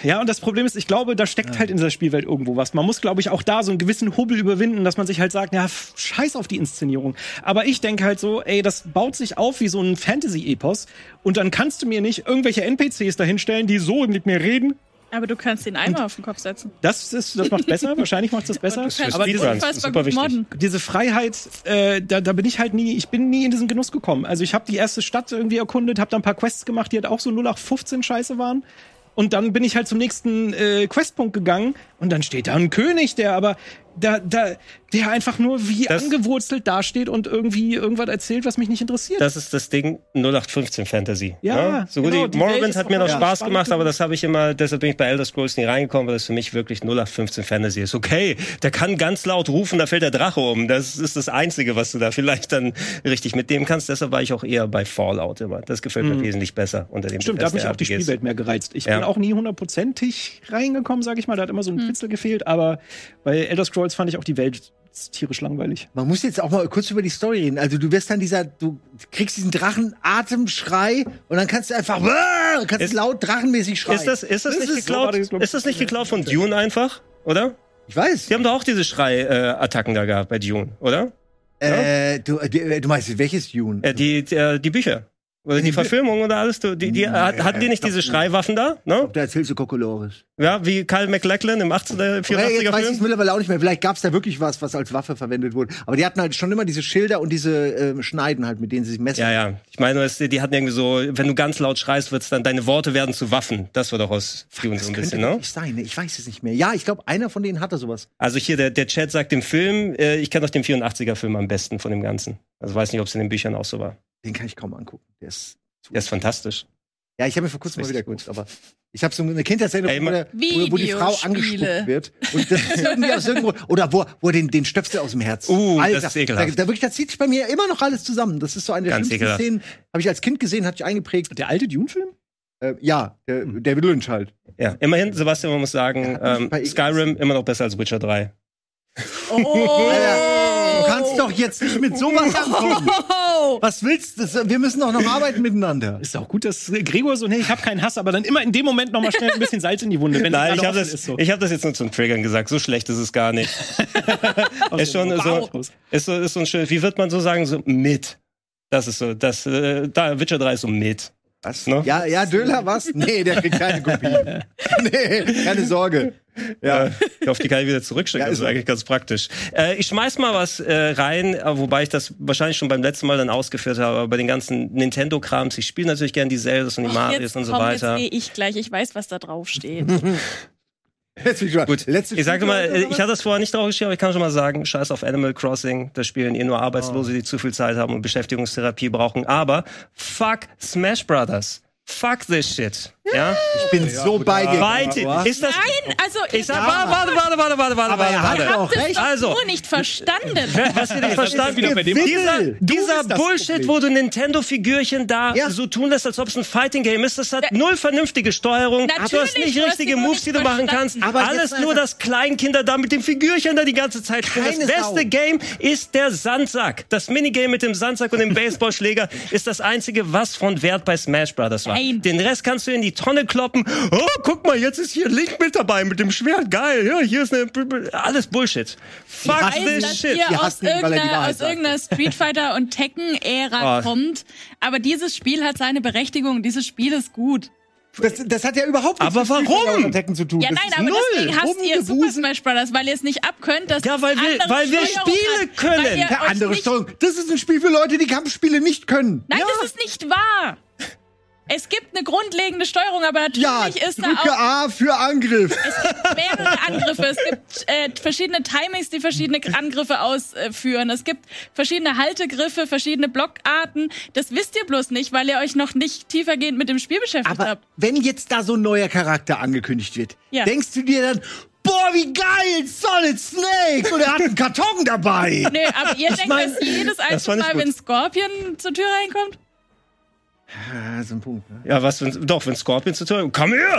Ja, und das Problem ist, ich glaube, da steckt halt in dieser Spielwelt irgendwo was. Man muss, glaube ich, auch da so einen gewissen Hubbel überwinden, dass man sich halt sagt, ja, scheiß auf die Inszenierung. Aber ich denke halt so, ey, das baut sich auf wie so ein Fantasy-Epos. Und dann kannst du mir nicht irgendwelche NPCs dahinstellen, die so mit mir reden. Aber du kannst den Eimer auf den Kopf setzen. Das ist, das macht besser. Wahrscheinlich macht das besser. Und Aber Speedruns, unfassbar super wichtig. diese Freiheit, äh, da, da bin ich halt nie, ich bin nie in diesen Genuss gekommen. Also ich habe die erste Stadt irgendwie erkundet, habe da ein paar Quests gemacht, die halt auch so 0815 Scheiße waren. Und dann bin ich halt zum nächsten äh, Questpunkt gegangen und dann steht da ein König, der aber da, da, der einfach nur wie Das- angewurzelt dasteht und irgendwie irgendwas erzählt, was mich nicht interessiert. Das ist das Ding 0815 Fantasy. Ja, So gut, genau, die die Welt Morrowind hat mir noch ja, Spaß gemacht, aber das habe ich immer, deshalb bin ich bei Elder Scrolls nie reingekommen, weil das für mich wirklich 0815 Fantasy ist. Okay, der kann ganz laut rufen, da fällt der Drache um. Das ist das Einzige, was du da vielleicht dann richtig mit dem kannst. Deshalb war ich auch eher bei Fallout immer. Das gefällt mir wesentlich besser unter dem Mhm. Stimmt, da hat mich auch die. Spielwelt mehr gereizt. Ich Ja. bin auch nie hundertprozentig reingekommen, sag ich mal. Da hat immer so ein Fitzel gefehlt, aber bei Elder Scrolls fand ich auch die Welt tierisch langweilig. Man muss jetzt auch mal kurz über die Story reden. Also du wirst dann dieser, du kriegst diesen Drachen-Atemschrei und dann kannst du einfach kannst Ist- laut drachenmäßig schreien. Ist das, ist das, nicht ist geklaut? das, ich, ist das nicht geklaut von Dune einfach? Oder? Ich weiß. Die haben doch auch diese Schrei-Attacken da gehabt bei Dune, oder? Äh, du, du, du meinst welches Dune? Äh, die, die, äh, die Bücher. Oder die Verfilmung oder alles. Du- Die, die, hat- hatten die nicht diese Schreiwaffen da? Ne? Da erzählst du Kokolores. Ja, wie Kyle MacLachlan im 18er, Okay, jetzt 84er weiß ich es Film. mittlerweile auch nicht mehr. Vielleicht gab es da wirklich was, was als Waffe verwendet wurde. Aber die hatten halt schon immer diese Schilder und diese ähm, Schneiden halt, mit denen sie sich messen. Ja, ja. Ich meine, es- die hatten irgendwie so, wenn du ganz laut schreist, wird's dann, deine Worte werden zu Waffen. Das war doch aus Dune so ein bisschen, ne? wirklich sein, ne? Ich weiß es nicht mehr. Ja, ich glaube, einer von denen hatte sowas. Also hier, der, der Chat sagt im Film, äh, ich kenne doch den 84er-Film am besten von dem Ganzen. Also weiß nicht, ob es in den Büchern auch so war. Den kann ich kaum angucken. Der ist zu Der ist fantastisch. Ja, ich habe mir vor kurzem mal wieder Richtig geguckt, aber ich habe so eine Kindheitserinnerung, wo, wo, die Frau angespuckt wird. Und das ist irgendwie aus irgendwo, oder wo, wo er den, den Stöpsel aus dem Herz. Uh, das ist ekelhaft. Da, da wirklich, da zieht sich bei mir immer noch alles zusammen. Das ist so eine der Ganz schlimmsten ekelhaft. Szenen. Habe ich als Kind gesehen, hat sich eingeprägt. Der alte Dune-Film? Äh, ja, der, Hm. David Lynch halt. Ja, immerhin, Sebastian, man muss sagen, Ja, ähm, bei- Skyrim immer noch besser als Witcher 3. Oh. Du kannst doch jetzt nicht mit sowas ankommen. Was willst du? Wir müssen doch noch arbeiten miteinander. Ist auch gut, dass Gregor so, nee, ich habe keinen Hass, aber dann immer in dem Moment noch mal schnell ein bisschen Salz in die Wunde. Wenn Nein, es ich habe das, ist, so. ich hab das jetzt nur zum Triggern gesagt. So schlecht ist es gar nicht. Ist schon so, ist so, ist so ein schön, wie wird man so sagen, so mit. Das ist so, das, äh, da, Witcher 3 ist so mit. Was? Ne? Ja, ja, Döler, was? Nee, der kriegt keine Kopie. nee, keine Sorge. Ja. Äh, Ich hoffe, die kann ich wieder zurückschicken. Ja, das ist eigentlich ganz praktisch. Äh, ich schmeiß mal was äh, rein, äh, wobei ich das wahrscheinlich schon beim letzten Mal dann ausgeführt habe. Aber bei den ganzen Nintendo-Krams, ich spiele natürlich gerne die Zeldas und die Marios und so weiter. Jetzt sehe ich gleich. Ich weiß, was da drauf steht. Jetzt bin ich schon- Gut, Letzte ich sage mal, äh, ich hatte das vorher nicht draufgeschrieben, aber ich kann schon mal sagen, scheiß auf Animal Crossing. Da spielen eh nur Arbeitslose, die zu viel Zeit haben und Beschäftigungstherapie brauchen. Aber fuck Smash Brothers. Fuck this shit. Ja? Ich bin so bei dir. Ist das. Nein, also Ich sag, warte, warte, warte, warte, warte, warte, Aber er hat warte. ja auch habt es recht. Also. nur nicht verstanden. Was wir nicht verstanden dem Dieser, dieser Bullshit, Problem. wo du Nintendo-Figürchen da Ja. so tun lässt, als ob es ein Fighting Game ist, das hat null vernünftige Steuerung. du hast Natürlich, nicht du hast richtige die nur Moves, die nicht du machen kannst. Aber Alles nur, dass Kleinkinder da mit den Figürchen da die ganze Zeit spielen. Das beste Sau. Game ist der Sandsack. Das Minigame mit dem Sandsack und dem Baseballschläger ist das einzige, was von Wert bei Smash Brothers war. Nein. Den Rest kannst du in die Tonne kloppen. Oh, guck mal, jetzt ist hier Link mit dabei mit dem Schwert. Geil. Ja, hier ist eine. Alles Bullshit. Fuck hassen weiß, this dass shit. ihr Die aus ihn, er irgendeiner, aus irgendeiner Street Fighter und Tekken-Ära Oh. kommt. Aber dieses Spiel hat seine Berechtigung. Dieses Spiel ist gut. Das, das hat ja überhaupt nichts Aber mit warum? Oder Tekken zu tun. Ja, nein, aber null. deswegen hasst ihr Super. Smash Bros., weil ihr es nicht abkönnt, dass Ja, weil wir- andere weil wir Spiele hat, können. Euch andere Steuerung. Das ist ein Spiel für Leute, die Kampfspiele nicht können. Nein, ja. das ist nicht wahr. Es gibt eine grundlegende Steuerung, aber natürlich ja, ist da drücke auch A für Angriff. Es gibt mehrere Angriffe. Es gibt äh, verschiedene Timings, die verschiedene Angriffe ausführen. Es gibt verschiedene Haltegriffe, verschiedene Blockarten. Das wisst ihr bloß nicht, weil ihr euch noch nicht tiefergehend mit dem Spiel beschäftigt Aber habt. wenn jetzt da so ein neuer Charakter angekündigt wird, Ja. denkst du dir dann, boah, wie geil, Solid Snake und er hat einen Karton dabei. Nö, aber ihr denkt, mein, dass jedes einzelne nicht Mal, gut. wenn Scorpion zur Tür reinkommt? Ah, so ein Punkt. Ne? Ja, was, wenn, doch, wenn Scorpion zu tun komm her!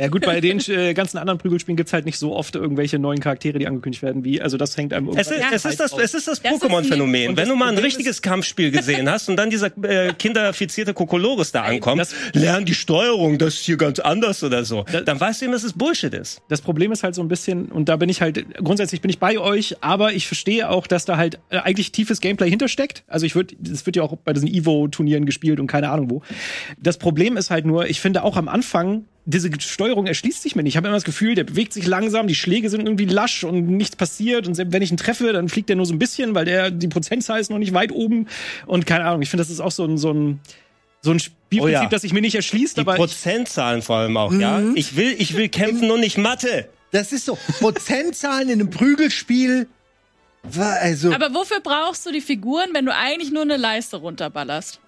Ja gut, bei den äh, ganzen anderen Prügelspielen gibt's halt nicht so oft irgendwelche neuen Charaktere, die angekündigt werden, wie, also das hängt einem Es ist, es ist das, es ist das Pokémon-Phänomen. Wenn du mal ein richtiges Kampfspiel gesehen hast und dann dieser äh, kinderfizierte Kokolores da ankommt, das- lern die Steuerung, das ist hier ganz anders oder so. Dann weißt du eben, dass es Bullshit ist. Das Problem ist halt so ein bisschen, und da bin ich halt, grundsätzlich bin ich bei euch, aber ich verstehe auch, dass da halt äh, eigentlich tiefes Gameplay hintersteckt. Also ich würde, das wird ja auch bei diesen Evo-Turnieren gespielt und keine Ahnung wo. Das Problem ist halt nur, ich finde auch am Anfang, diese Steuerung erschließt sich mir nicht. Ich habe immer das Gefühl, der bewegt sich langsam, die Schläge sind irgendwie lasch und nichts passiert. Und selbst wenn ich ihn treffe, dann fliegt der nur so ein bisschen, weil der die Prozentzahl ist noch nicht weit oben. Und keine Ahnung, ich finde, das ist auch so ein, so ein, so ein Spielprinzip, Oh ja. das sich mir nicht erschließt. Die aber ich, Prozentzahlen vor allem auch, ja. Ich will, ich will kämpfen und nicht Mathe. Das ist so. Prozentzahlen in einem Prügelspiel. Also. Aber wofür brauchst du die Figuren, wenn du eigentlich nur eine Leiste runterballerst?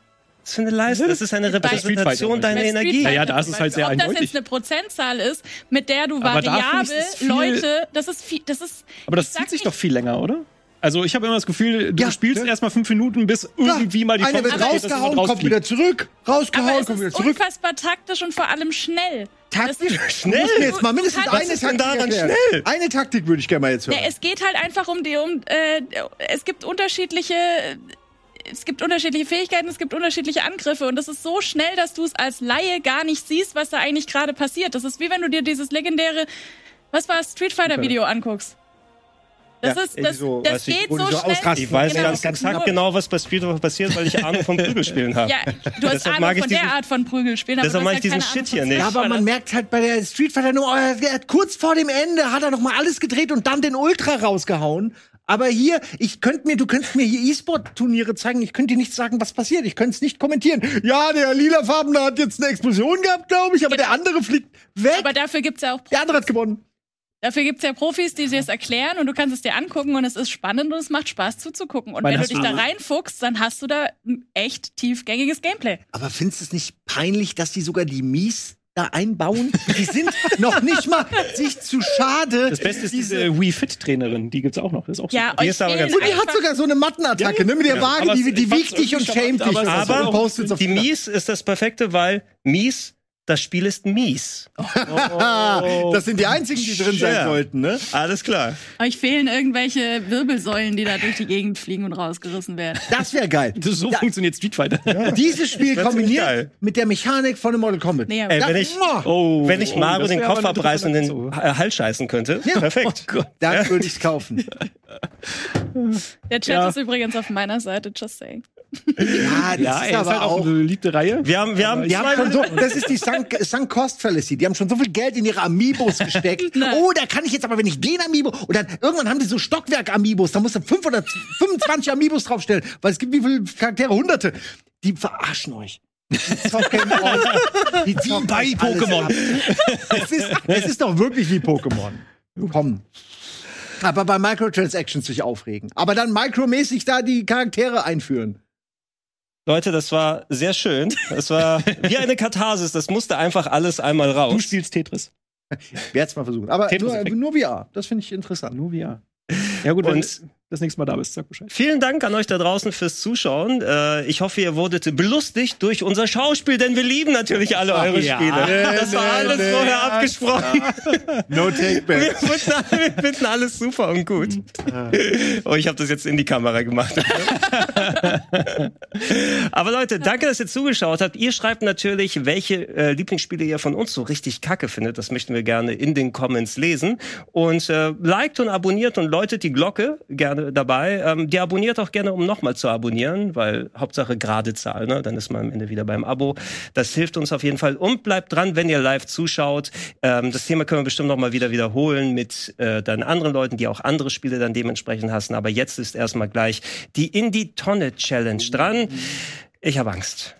Was für eine Leistung? Das ist eine Repräsentation deiner Energie. Fighter Ja, ja, da ist es halt sehr Ob das eindeutig. jetzt eine Prozentzahl ist, mit der du variabel das ist Leute, das ist viel, das ist. aber das zieht sich nicht- doch viel länger, oder? Also ich habe immer das Gefühl, du Ja, spielst ja. erst mal fünf Minuten, bis irgendwie mal die einer wird rausgehauen, kommt wieder zurück, rausgehauen, Aber es kommt wieder ist zurück. unfassbar taktisch und vor allem schnell. Taktisch. Schnell. Du jetzt mal mindestens eine Taktik daran erklären. schnell? Eine Taktik würde ich gerne mal jetzt hören. Ja, es geht halt einfach um die, um, äh, es gibt unterschiedliche, es gibt unterschiedliche Fähigkeiten, es gibt unterschiedliche Angriffe und das ist so schnell, dass du es als Laie gar nicht siehst, was da eigentlich gerade passiert. Das ist wie wenn du dir dieses legendäre, was war Street Fighter Video anguckst. Das Ja, ist, das, so, das geht wo so so schnell. Ich weiß Genau. ganz exakt genau, was bei Street Fighter passiert, weil ich Ahnung vom Prügelspielen habe. Ja, du hast Ahnung ich von der diesen- Art von Prügelspielen, aber deshalb hast ich diesen keine Shit hier von nicht. Ja, aber man merkt halt bei der Street Fighter nur, oh, kurz vor dem Ende hat er noch mal alles gedreht und dann den Ultra rausgehauen. Aber hier, ich könnte mir, du könntest mir hier E-Sport-Turniere zeigen, ich könnte dir nicht sagen, was passiert. Ich könnte es nicht kommentieren. Ja, der lilafarbene hat jetzt eine Explosion gehabt, glaube ich, aber der andere fliegt weg. Aber dafür gibt's ja auch der andere hat gewonnen. Dafür gibt's ja Profis, die dir es erklären und du kannst es dir angucken und es ist spannend und es macht Spaß zuzugucken. Und Meine, wenn du dich du- da reinfuchst, dann hast du da ein echt tiefgängiges Gameplay. Aber findest du es nicht peinlich, dass die sogar die Mies da einbauen? Die sind noch nicht mal sich zu schade. Das Beste ist diese Wii Fit Trainerin, die gibt's auch noch. Das ist auch Ja, super. Die ist aber ganz Und die hat sogar so eine Mattenattacke, ne, mit der Ja, Waage, aber die, es- die wiegt dich und schämt dich. aber es ist Aber so die. Mies ist das Perfekte, weil Mies, das Spiel ist mies. Ah, das sind die einzigen, die drin sein Ja. sollten, ne? Alles klar. Euch fehlen irgendwelche Wirbelsäulen, die da durch die Gegend fliegen und rausgerissen werden. Das wäre geil. Das so Ja. funktioniert Street Fighter. Dieses Spiel kombiniert mit der Mechanik von einem Mortal Kombat. Nee, Ey, Da- wenn ich! Oh, wenn ich oh, Mario das den Kopf abreißen und den H- Hals scheißen könnte, Ja. perfekt. Da würde ich's kaufen. Der Chat Ja. ist übrigens auf meiner Seite, just saying. Ja, das Ja, ist ey, ist aber halt auch auch. eine beliebte Reihe. Wir haben, wir haben, Die haben schon so, das ist die Sunk, Sunk Cost Fallacy. Die haben schon so viel Geld in ihre Amiibos gesteckt. Oh, da kann ich jetzt aber, wenn ich den Amiibo, und dann irgendwann haben die so Stockwerk-Amiibos, da musst du 5 oder 25 Amiibos draufstellen, weil es gibt wie viele Charaktere? Hunderte. Die verarschen euch. Die zocken euch. Die bei Pokémon. Es ist, es ist doch wirklich wie Pokémon. Komm. Aber bei Microtransactions sich aufregen. Aber dann micromäßig da die Charaktere einführen. Leute, das war sehr schön. Das war wie eine Katharsis. Das musste einfach alles einmal Du raus. spielst Tetris. Werde es mal versuchen. Aber nur, nur VR. Das finde ich interessant. Nur VR. Ja gut, wenn Und- du das nächste Mal da bist, sag Bescheid. Vielen Dank an euch da draußen fürs Zuschauen. Äh, ich hoffe, ihr wurdet belustigt durch unser Schauspiel, denn wir lieben natürlich alle eure ja. Spiele. Das war alles vorher abgesprochen. No take Wir back. finden, alle- wir finden alles super und gut. Oh, ich habe das jetzt in die Kamera gemacht. Aber Leute, danke, dass ihr zugeschaut habt. Ihr schreibt natürlich, welche äh, Lieblingsspiele ihr von uns so richtig kacke findet. Das möchten wir gerne in den Comments lesen. Und äh, liked und abonniert und läutet die Glocke gerne dabei. Ähm, die abonniert auch gerne, um nochmal zu abonnieren, weil Hauptsache gerade Zahl, ne? Dann ist man am Ende wieder beim Abo. Das hilft uns auf jeden Fall. Und bleibt dran, wenn ihr live zuschaut. Ähm, das Thema können wir bestimmt noch mal wieder wiederholen mit äh, dann anderen Leuten, die auch andere Spiele dann dementsprechend hassen. Aber jetzt ist erstmal gleich die In die Tonne Challenge dran. Ich habe Angst.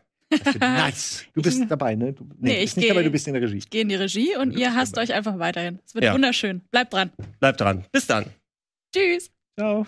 Nice. Du bist dabei, ne? Du, nee, Nee, du ich bist nicht geh- dabei, du bist in der Regie. Geh in die Regie und ihr hasst euch einfach weiterhin. Es wird Ja. wunderschön. Bleibt dran. Bleibt dran. Bis dann. Tschüss. Ciao.